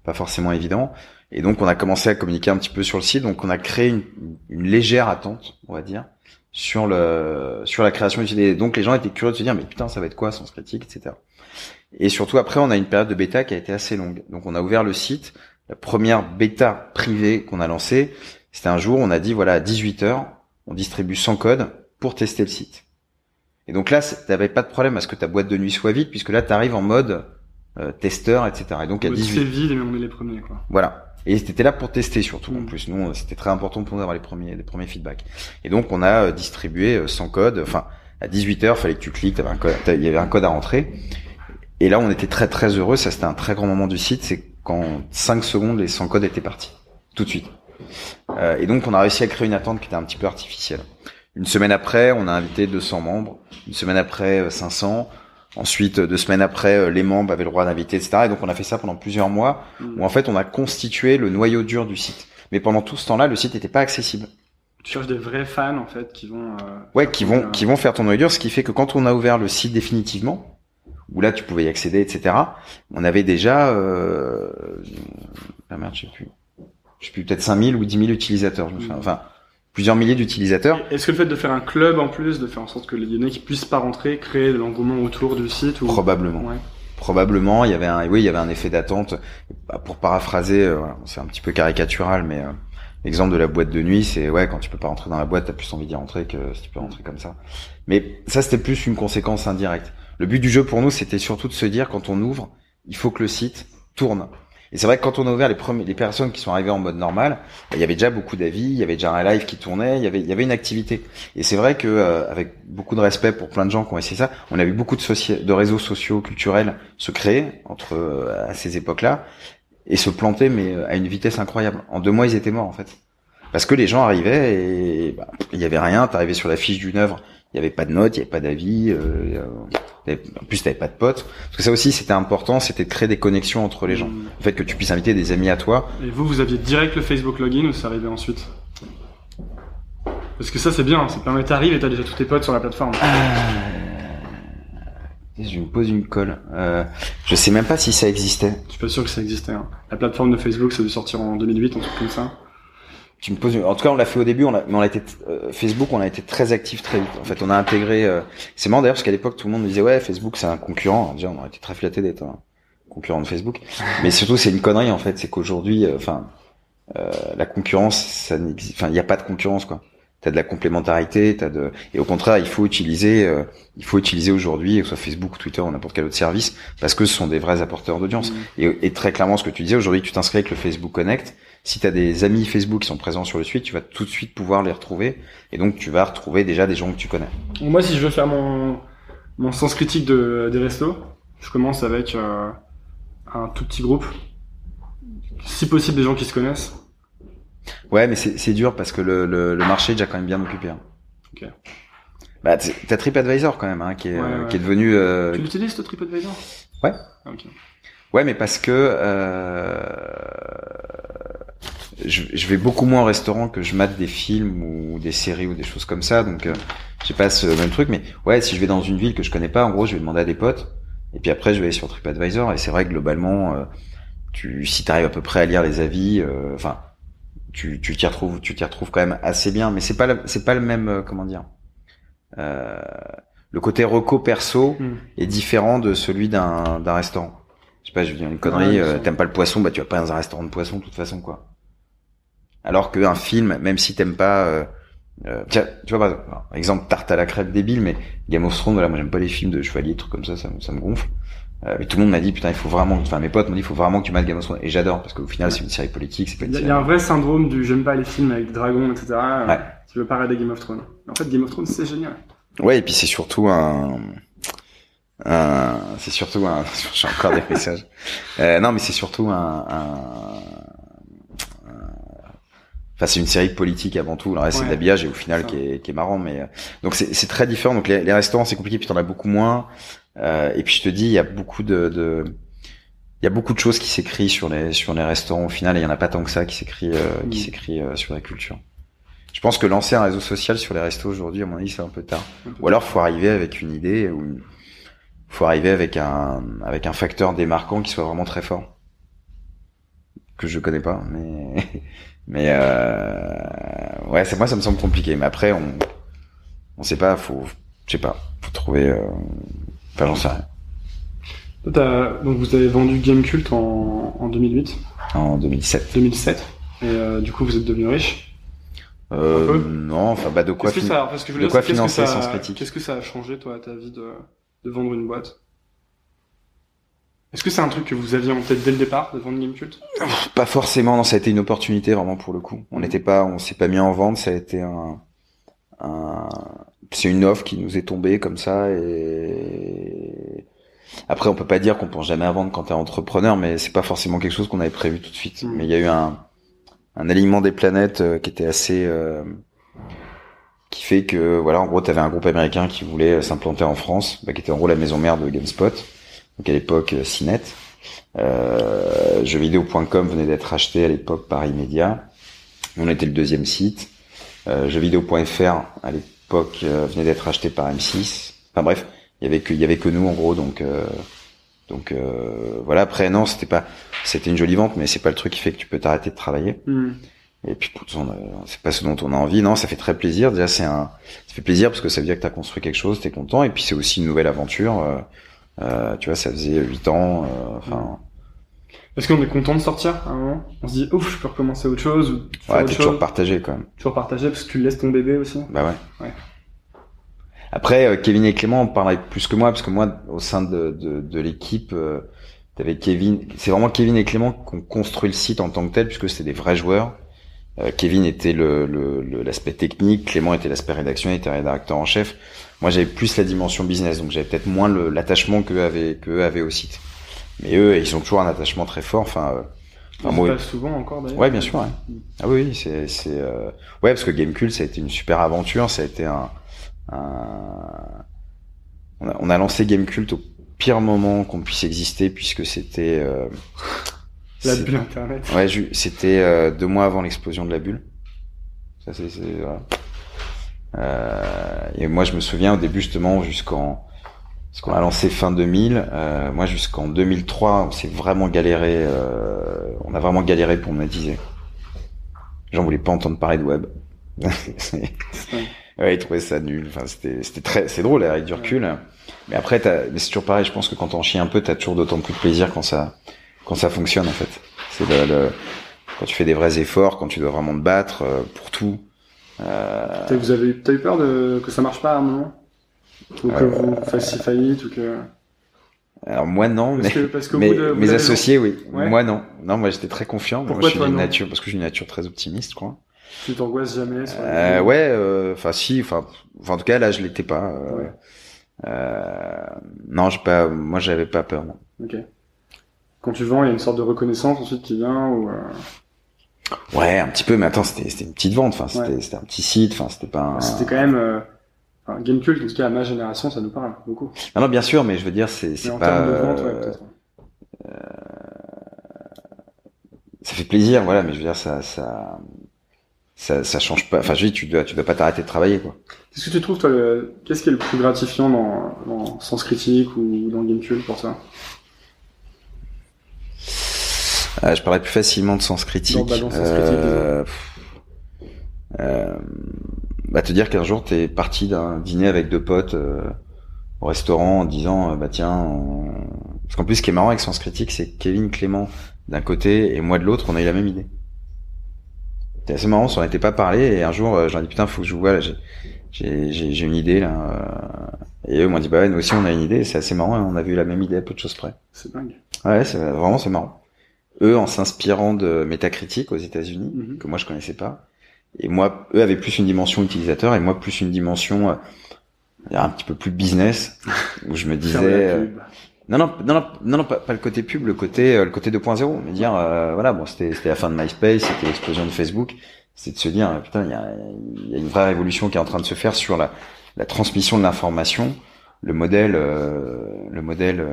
pas forcément évident. Et donc on a commencé à communiquer un petit peu sur le site. Donc on a créé une, une légère attente, on va dire, sur le sur la création du site. Et donc les gens étaient curieux de se dire mais putain ça va être quoi Sens Critique, etc. Et surtout après on a une période de bêta qui a été assez longue. Donc on a ouvert le site. La première bêta privée qu'on a lancée, c'était un jour, on a dit voilà à 18 h on distribue 100 codes pour tester le site. Et donc là, t'avais pas de problème à ce que ta boîte de nuit soit vide, puisque là, t'arrives en mode euh, testeur, etc. Et donc à Ouais, 18 C'est vide, mais on est les premiers, quoi. voilà. Et t'étais là pour tester surtout. En Mm. plus, nous, c'était très important pour nous d'avoir les premiers, les premiers feedbacks. Et donc, on a euh, distribué euh, 100 codes. Enfin, à 18 h fallait que tu cliques. t'avais un code- t'as- Il y avait un code à rentrer. Et là, on était très très heureux. Ça, c'était un très grand moment du site. C'est qu'en 5 secondes, les 100 codes étaient partis. Tout de suite. Euh, et donc, on a réussi à créer une attente qui était un petit peu artificielle. Une semaine après, on a invité 200 membres. Une semaine après, euh, 500. Ensuite, euh, deux semaines après, euh, les membres avaient le droit d'inviter, etc. Et donc, on a fait ça pendant plusieurs mois où en fait on a constitué le noyau dur du site. Mais pendant tout ce temps-là, le site n'était pas accessible. Tu cherches des vrais fans, en fait, qui vont. euh, Ouais, qui vont, qui vont faire ton noyau dur, ce qui fait que quand on a ouvert le site définitivement, où là tu pouvais y accéder, etc. On avait déjà, euh, ah merde, je sais plus, je sais plus, peut-être 5000 ou 10 000 utilisateurs. Je me souviens. Mm. Enfin, plusieurs milliers d'utilisateurs. Est-ce que le fait de faire un club en plus, de faire en sorte que les données qui puissent pas rentrer, créer de l'engouement autour du site ou... Probablement. Ouais. Probablement, il y avait un, oui, il y avait un effet d'attente. Bah, Pour paraphraser, euh, c'est un petit peu caricatural, mais euh, l'exemple de la boîte de nuit, c'est ouais, quand tu peux pas rentrer dans la boîte, t'as plus envie d'y rentrer que si tu peux rentrer comme ça. Mais ça, c'était plus une conséquence indirecte. Le but du jeu pour nous, c'était surtout de se dire, quand on ouvre, il faut que le site tourne. Et c'est vrai que quand on a ouvert les premiers, les personnes qui sont arrivées en mode normal, bah, il y avait déjà beaucoup d'avis, il y avait déjà un live qui tournait, il y avait, il y avait une activité. Et c'est vrai que, euh, avec beaucoup de respect pour plein de gens qui ont essayé ça, on a vu beaucoup de, de réseaux sociaux, culturels se créer entre euh, à ces époques-là et se planter, mais euh, à une vitesse incroyable. En deux mois, ils étaient morts en fait, parce que les gens arrivaient et bah, il y avait rien. T'arrivais sur la fiche d'une œuvre, il y avait pas de notes, il y avait pas d'avis. Euh, euh, en plus, t'avais pas de potes. Parce que ça aussi, c'était important, c'était de créer des connexions entre les gens. Mm. Le fait que tu puisses inviter des amis à toi. Et vous, vous aviez direct le Facebook login ou c'est arrivé ensuite? Parce que ça, c'est bien. Ça permet t'arrives et t'as déjà tous tes potes sur la plateforme. Je me pose une colle. Euh, je sais même pas si ça existait. Je suis pas sûr que ça existait. Hein. La plateforme de Facebook, ça a dû sortir en 2008, un truc comme ça. Tu me poses. Une... En tout cas, on l'a fait au début. On a... Mais on a été euh, Facebook, on a été très actif très vite. En fait, on a intégré. Euh... C'est marrant d'ailleurs parce qu'à l'époque, tout le monde me disait ouais, Facebook, c'est un concurrent. Déjà, on aurait été très flatté d'être un concurrent de Facebook. mais surtout, c'est une connerie en fait. C'est qu'aujourd'hui, euh, enfin, euh, la concurrence, ça n'existe. Enfin, il n'y a pas de concurrence quoi t'as de la complémentarité, t'as de et au contraire il faut utiliser euh, il faut utiliser aujourd'hui que ce soit Facebook, Twitter ou n'importe quel autre service parce que ce sont des vrais apporteurs d'audience Mmh. et, et très clairement ce que tu disais aujourd'hui tu t'inscris avec le Facebook Connect si tu as des amis Facebook qui sont présents sur le site tu vas tout de suite pouvoir les retrouver et donc tu vas retrouver déjà des gens que tu connais Moi, si je veux faire mon, mon sens critique de, des restos, je commence avec euh, un tout petit groupe. Si possible, des gens qui se connaissent. Ouais mais c'est dur parce que le, le, le marché est déjà quand même bien occupé hein. Ok. bah t'as TripAdvisor quand même hein, qui est Ouais, ouais. qui est devenu euh, Tu l'utilises, ce TripAdvisor? Ouais. Ah, ok. Ouais, mais parce que euh, je, je vais beaucoup moins au restaurant que je mate des films ou des séries ou des choses comme ça, donc euh, j'ai pas ce même truc. Mais ouais, si je vais dans une ville que je connais pas, en gros, je vais demander à des potes, et puis après, je vais aller sur TripAdvisor. Et c'est vrai que globalement, euh, tu, si t'arrives à peu près à lire les avis, euh, enfin, tu, tu t'y retrouves, tu t'y retrouves quand même assez bien. Mais c'est pas, le- c'est pas le même, euh, comment dire. Euh, le côté reco perso Hmm. est différent de celui d'un d'un restaurant. Je sais pas, je veux dire une connerie, Ouais, euh, t'aimes pas le poisson, bah tu vas pas dans un restaurant de poisson de toute façon quoi. Alors qu'un film, même si t'aimes pas, euh, euh, tiens, tu vois par exemple, tarte à la crêpe débile, mais Game of Thrones, voilà, moi j'aime pas les films de chevaliers, trucs comme ça, ça, me- ça me gonfle. Euh, mais tout le monde m'a dit putain il faut vraiment, enfin mes potes m'ont dit il faut vraiment que tu mates Game of Thrones et j'adore parce qu'au final c'est une série politique, c'est pas une Il y, a- il série. y a un vrai syndrome du j'aime pas les films avec des dragons, etc. Ouais. Tu veux pas regarder Game of Thrones. En fait, Game of Thrones, c'est génial. Ouais, et puis c'est surtout un, un c'est surtout un, j'ai encore des messages. Euh, non, mais c'est surtout un, un, enfin c'est une série politique avant tout. Le reste c'est de l'habillage et au final qui est, qui est marrant, mais euh, donc c'est c'est très différent. Donc les, les restaurants c'est compliqué, puis t'en as beaucoup moins. Euh, et puis je te dis, il y a beaucoup de, de il y a beaucoup de choses qui s'écrivent sur les sur les restaurants au final et il y en a pas tant que ça qui s'écrit euh, qui Mm. s'écrit euh, sur la culture. Je pense que lancer un réseau social sur les restos aujourd'hui, à mon avis, c'est un peu tard. Ou alors faut arriver avec une idée ou faut arriver avec un avec un facteur démarquant qui soit vraiment très fort que je connais pas mais mais euh, ouais c'est moi ça me semble compliqué mais après on on sait pas faut je sais pas faut trouver euh, enfin j'en sais rien Donc, vous avez vendu Gamecult en, en 2008, en 2007 2007. Et euh, du coup, vous êtes devenu riche. euh, non enfin bah de quoi Qu'est-ce que fin- ça, parce que je veux de dire, quoi c'est qu'est-ce que financer ça- Sens Critique Qu'est-ce que ça a changé, toi, à ta vie de, de vendre une boîte? Est-ce que c'est un truc que vous aviez en tête dès le départ, de vendre Gamecult Pas forcément, non, ça a été une opportunité vraiment pour le coup. On n'était pas, on s'est pas mis en vente, ça a été un, un c'est une offre qui nous est tombée comme ça et après on peut pas dire qu'on pense jamais à vendre quand t'es entrepreneur, mais c'est pas forcément quelque chose qu'on avait prévu tout de suite. Mm. Mais il y a eu un, un alignement des planètes euh, qui était assez, euh, qui fait que voilà, en gros t'avais un groupe américain qui voulait euh, s'implanter en France, bah, qui était en gros la maison mère de GameSpot, donc à l'époque euh, CNET. Euh, jeuxvideo.com venait d'être acheté à l'époque par Immedia. On était le deuxième site. Euh, jeuxvideo.fr à l'époque euh, venait d'être acheté par M6. Enfin bref, il y avait que il y avait que nous en gros donc euh, donc euh, voilà. Après non c'était pas c'était une jolie vente mais c'est pas le truc qui fait que tu peux t'arrêter de travailler. Hmm. et puis a- c'est pas ce dont on a envie. Non ça fait très plaisir. Déjà c'est un ça fait plaisir parce que ça veut dire que tu as construit quelque chose t'es content. Et puis c'est aussi une nouvelle aventure. Euh, euh, tu vois ça faisait huit ans euh, enfin Est-ce qu'on est content de sortir à un moment On se dit, ouf, je peux recommencer autre chose ou faire ouais autre t'es chose toujours partagé quand même Toujours partager parce que tu laisses ton bébé aussi. Bah ouais. Ouais. Après, euh, Kevin et Clément en parlaient plus que moi, parce que moi, au sein de, de, de l'équipe, euh, t'avais Kevin. C'est vraiment Kevin et Clément qui ont construit le site en tant que tel, puisque c'était des vrais joueurs. Euh, Kevin était le le- le- l'aspect technique, Clément était l'aspect rédaction, il était rédacteur en chef. Moi, j'avais plus la dimension business, donc j'avais peut-être moins le- l'attachement qu'eux avaient, qu'eux avaient au site. Mais eux, ils ont toujours un attachement très fort. Enfin, euh, enfin, se passe souvent encore d'ailleurs. Ouais, bien sûr. Ouais. Ah oui, c'est c'est euh... ouais parce que Gamecult ça a été une super aventure, ça a été un, un... On, a, on a lancé Gamecult au pire moment qu'on puisse exister puisque c'était euh... La bulle internet. Ouais, c'était euh, deux mois avant l'explosion de la bulle. Ça c'est c'est voilà. Euh, et moi, je me souviens au début justement jusqu'en ce qu'on a lancé fin 2000. Euh, moi, jusqu'en 2003, on s'est vraiment galéré. Euh, on a vraiment galéré pour monétiser. Les gens voulaient pas entendre parler de web. ouais, ils trouvaient ça nul. Enfin, c'était, c'était très, c'est drôle avec du recul. Mais après, mais c'est toujours pareil. Je pense que quand on chie un peu, t'as toujours d'autant plus de plaisir quand ça, quand ça fonctionne en fait. C'est le, le, quand tu fais des vrais efforts, quand tu dois vraiment te battre euh, pour tout. Euh... Vous avez, t'as eu peur de que ça marche pas à un moment, ou que vous fassiez faillite, ou que. Alors moi non, parce mais, que, parce que mais mes associés oui. Moi non. Non, moi j'étais très confiant. Pourquoi moi, je suis nature parce que j'ai une nature très optimiste, quoi. Tu t'angoisses jamais euh, Ouais, euh, enfin si, enfin, en tout cas là je l'étais pas. Euh, ouais. euh, non, j'ai pas, moi j'avais pas peur. Non. Ok. Quand tu vends, il y a une sorte de reconnaissance ensuite qui vient ou. Ouais, un petit peu, mais attends, c'était une petite vente, enfin c'était ouais. un petit site, enfin c'était pas. Un... C'était quand même. Euh... Enfin, Gamecult, en tout cas à ma génération, ça nous parle beaucoup. Non, non, bien sûr, mais je veux dire, c'est pas. En termes de vente, ouais, peut-être. Euh... Ça fait plaisir, voilà, mais je veux dire, ça, ça, ça, ça change pas. Enfin, je dis, tu dois, tu dois pas t'arrêter de travailler, quoi. Qu'est-ce que tu trouves, toi, le... qu'est-ce qui est le plus gratifiant dans, dans Sens Critique ou dans Gamecult pour ça euh, Je parlais plus facilement de Sens Critique. Non, bah, dans sens critique euh... Euh... Bah, te dire qu'un jour, t'es parti d'un dîner avec deux potes euh, au restaurant en disant, euh, bah tiens, on... parce qu'en plus, ce qui est marrant avec Sens Critique, c'est que Kevin Clément d'un côté et moi de l'autre, on a eu la même idée. C'était assez marrant, on s'en était pas parlé et un jour euh, j'en dit putain faut que je vois là, j'ai j'ai une idée là et eux m'ont dit bah ouais nous aussi on a une idée c'est assez marrant on a vu la même idée à peu de choses près. C'est dingue. Ouais c'est vraiment c'est marrant. Eux en s'inspirant de métacritique aux États-Unis Mhm. mm -hmm. que moi je connaissais pas et moi eux avaient plus une dimension utilisateur et moi plus une dimension euh, un petit peu plus business où je me disais euh, non, non, non, non, non, pas, pas le côté pub, le côté, euh, le côté 2.0. Mais dire, euh, voilà, bon, c'était, c'était la fin de MySpace, c'était l'explosion de Facebook. C'est de se dire, euh, putain, il y a, y a une vraie révolution qui est en train de se faire sur la, la transmission de l'information, le modèle, euh, le modèle,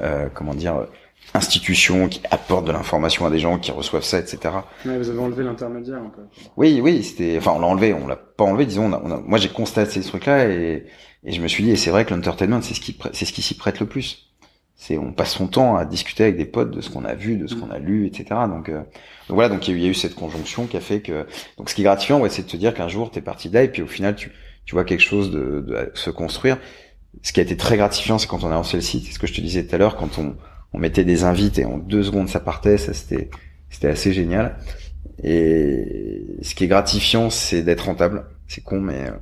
euh, comment dire, institution qui apporte de l'information à des gens qui reçoivent ça, etc. Ouais, vous avez enlevé l'intermédiaire un peu. Oui, oui, c'était, enfin, on l'a enlevé, on l'a pas enlevé, disons. On a, on a, moi, j'ai constaté ce truc-là et et je me suis dit, et c'est vrai que l'entertainment, c'est ce qui, c'est ce qui s'y prête le plus. C'est, on passe son temps à discuter avec des potes de ce qu'on a vu, de ce qu'on a lu, etc. Donc, euh, donc voilà, donc il y, a eu cette conjonction qui a fait que, donc ce qui est gratifiant, ouais, c'est de te dire qu'un jour t'es parti de là et puis au final tu, tu vois quelque chose de, de, se construire. Ce qui a été très gratifiant, c'est quand on a lancé le site, c'est ce que je te disais tout à l'heure, quand on, on mettait des invites et en deux secondes ça partait, ça c'était, c'était assez génial. Et ce qui est gratifiant, c'est d'être rentable. C'est con, mais euh,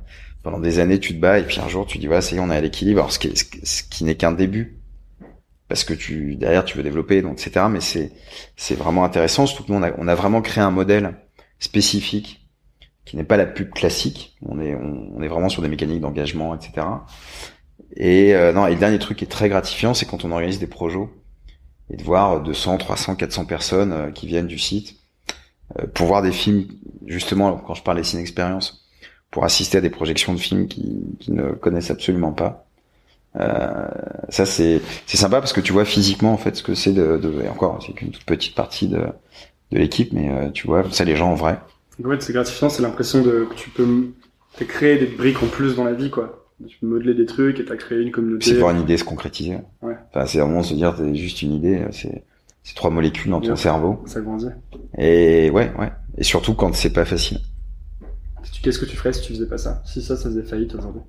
pendant des années tu te bats et puis un jour tu dis voilà ça y est on est à l'équilibre. Alors ce qui, n'est qu'un début. Parce que tu derrière tu veux développer donc etc mais c'est c'est vraiment intéressant surtout que nous on a vraiment créé un modèle spécifique qui n'est pas la pub classique. On est est vraiment sur des mécaniques d'engagement etc et euh, non et le dernier truc qui est très gratifiant c'est quand on organise des projets et de voir 200 300 400 personnes euh, qui viennent du site euh, pour voir des films justement quand je parle des ciné expériences pour assister à des projections de films qui, qui ne connaissent absolument pas. Euh, ça c'est c'est sympa parce que tu vois physiquement en fait ce que c'est de, de et encore c'est qu'une toute petite partie de de l'équipe mais euh, tu vois ça les gens en vrai. Fait c'est gratifiant c'est l'impression de que tu peux créé des briques en plus dans la vie quoi. Tu peux modeler des trucs et t'as créé une communauté. C'est voir une idée se concrétiser. Ouais. Enfin c'est vraiment se dire c'est juste une idée c'est c'est trois molécules dans ton cerveau. Ça grandit. Et ouais ouais et surtout quand c'est pas facile. Qu'est-ce que tu ferais si tu faisais pas ça? Si ça, ça faisait faillite aujourd'hui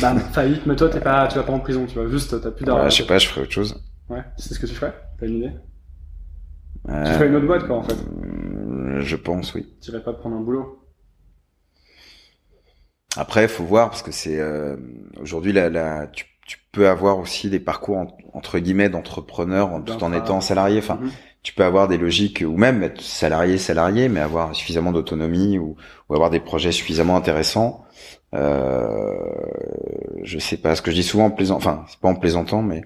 Bah, faillite, mais toi, t'es pas, tu vas pas en prison, tu vois, juste, t'as plus d'argent. Ouais, je sais pas, je ferais autre chose. Ouais, c'est ce que tu ferais? T'as une idée? Euh, Tu ferais une autre boîte, quoi, en fait. euh, Je pense, oui. Tu irais pas prendre un boulot. Après, faut voir parce que c'est euh, aujourd'hui là, là, tu, tu peux avoir aussi des parcours en- entre guillemets d'entrepreneur en- tout en étant salarié. Enfin, Mhm. tu peux avoir des logiques ou même être salarié salarié mais avoir suffisamment d'autonomie ou, ou avoir des projets suffisamment intéressants euh, je sais pas ce que je dis souvent en plaisant enfin c'est pas en plaisantant mais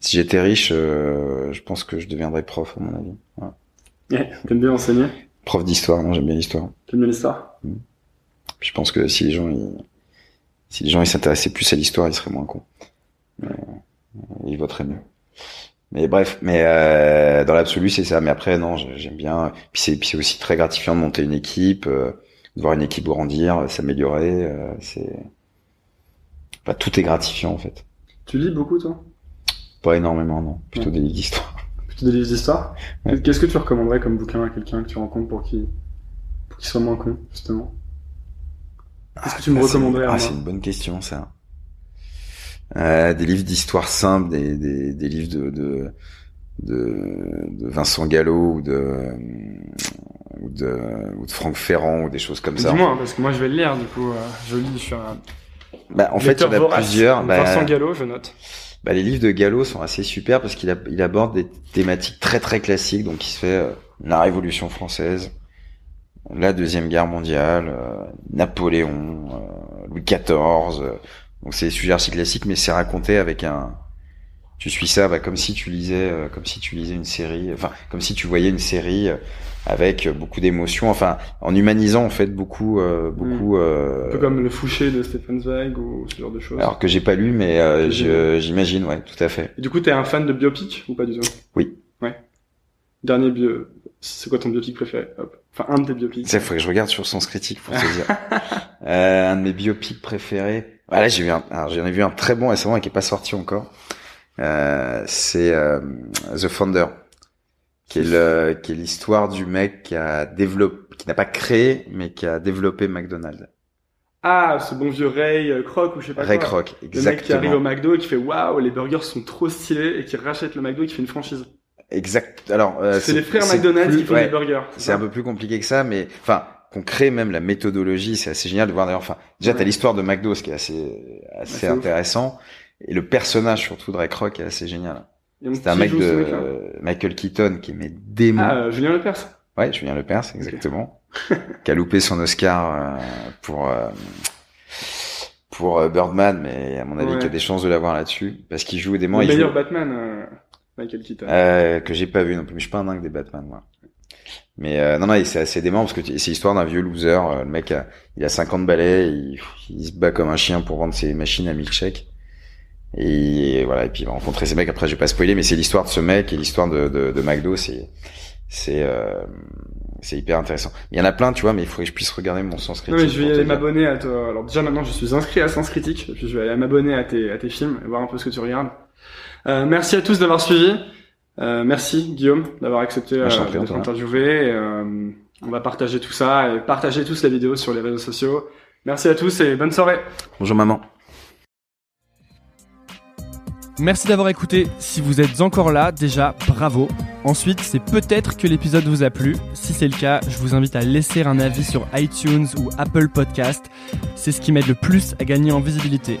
si j'étais riche euh, je pense que je deviendrais prof à mon avis Voilà. Yeah. T'aimes bien enseigner? Prof d'histoire non j'aime bien l'histoire T'aimes bien l'histoire? Puis je pense que si les gens ils, si les gens ils s'intéressaient plus à l'histoire ils seraient moins cons Mais, euh, ils voteraient mieux mais bref mais euh, dans l'absolu c'est ça mais après non j'aime bien puis c'est puis c'est aussi très gratifiant de monter une équipe euh, de voir une équipe grandir, s'améliorer. euh, c'est, enfin, tout est gratifiant en fait. Tu lis beaucoup, toi? Pas énormément, non. Plutôt Ouais. des livres d'histoire. Plutôt des livres d'histoire? Ouais. Qu'est-ce que tu recommanderais comme bouquin à quelqu'un que tu rencontres pour qu'il pour qu'il soit moins con, justement? Qu'est-ce que tu me Ah, c'est- recommanderais Ah, c'est une bonne question, ça. Euh, des livres d'histoire simple, des, des, des livres de, de, de, de Vincent Gallo ou de, ou de, ou de Franck Ferrand ou des choses comme ça. Dis-moi, hein, parce que moi je vais le lire, du coup, euh, je lis, je suis un Bah, en fait, il y en a vorace. plusieurs. Bah, Vincent Gallo, je note. bah, les livres de Gallo sont assez super parce qu'il a- il aborde des thématiques très très classiques. Donc, il se fait euh, la Révolution française, la Deuxième Guerre mondiale, euh, Napoléon, euh, Louis XIV. euh, donc, c'est des sujets archi classiques, mais c'est raconté avec un. Tu suis ça, bah, comme si tu lisais, euh, comme si tu lisais une série, enfin, comme si tu voyais une série avec beaucoup d'émotions, enfin, en humanisant en fait beaucoup, euh, beaucoup. euh, Un peu comme Le Fouché de Stefan Zweig ou ce genre de choses. alors que j'ai pas lu, mais euh, j'imagine, ouais, tout à fait. Et du coup, t'es un fan de biopic ou pas du tout? Oui. Ouais. Dernier bio... C'est quoi ton biopic préféré? Hop. Enfin, un de tes biopics. Ça, faut que je regarde sur Sens Critique pour te dire. euh, un de mes biopics préférés. Ah là, j'ai vu un, alors, j'en ai vu un très bon récemment et qui est pas sorti encore. Euh, c'est euh, The Founder, qui est le, qui est l'histoire du mec qui a développé, qui n'a pas créé, mais qui a développé McDonald's. Ah, ce bon vieux Ray euh, Kroc ou je sais pas Ray quoi. Kroc, Le mec qui arrive au exactement. McDo et qui fait waouh, les burgers sont trop stylés et qui rachète le McDo et qui fait une franchise. Exact. Alors, euh, c'est les frères McDonald's plus- qui font ouais. des burgers. C'est un peu plus compliqué que ça, mais enfin, qu'on crée même la méthodologie, c'est assez génial de voir d'ailleurs. Enfin, déjà, Ouais. t'as l'histoire de McDo, ce qui est assez, assez intéressant, et le personnage surtout de Ray Kroc est assez génial. C'est un mec de Michael Keaton qui est mais démon. Ah, euh, Julien Lepers. Ouais, Julien Lepers, exactement, qui a loupé son Oscar euh, pour euh, pour euh, Birdman, mais à mon avis, Ouais. qu'il y a des chances de l'avoir là-dessus, parce qu'il joue démon. le il meilleur joue- Batman, Michael Keaton. euh, que j'ai pas vu non plus. Mais je suis pas un dingue des Batman, moi. Mais euh, non, non, c'est assez dément parce que c'est l'histoire d'un vieux loser. euh, le mec, a, il a 50 balais, il, il se bat comme un chien pour vendre ses machines à milkshake. Et voilà, et puis il va rencontrer ces mecs. Après, je vais pas spoiler, mais c'est l'histoire de ce mec et l'histoire de, de, de McDo. C'est c'est euh, c'est hyper intéressant. Il y en a plein, tu vois, mais il faudrait que je puisse regarder mon sens Non critique. mais je vais aller m'abonner à toi. Alors déjà maintenant je suis inscrit à Sens Critique, puis je vais aller m'abonner à tes, à tes films et voir un peu ce que tu regardes. Euh, merci à tous d'avoir suivi. Euh, merci Guillaume d'avoir accepté euh, d'être interviewé. Et, euh, on va partager tout ça et partager tous la vidéo sur les réseaux sociaux. Merci à tous et bonne soirée. Bonjour maman. Merci d'avoir écouté. Si vous êtes encore là, déjà, bravo. Ensuite, c'est peut-être que l'épisode vous a plu. Si c'est le cas, je vous invite à laisser un avis sur iTunes ou Apple Podcast. C'est ce qui m'aide le plus à gagner en visibilité.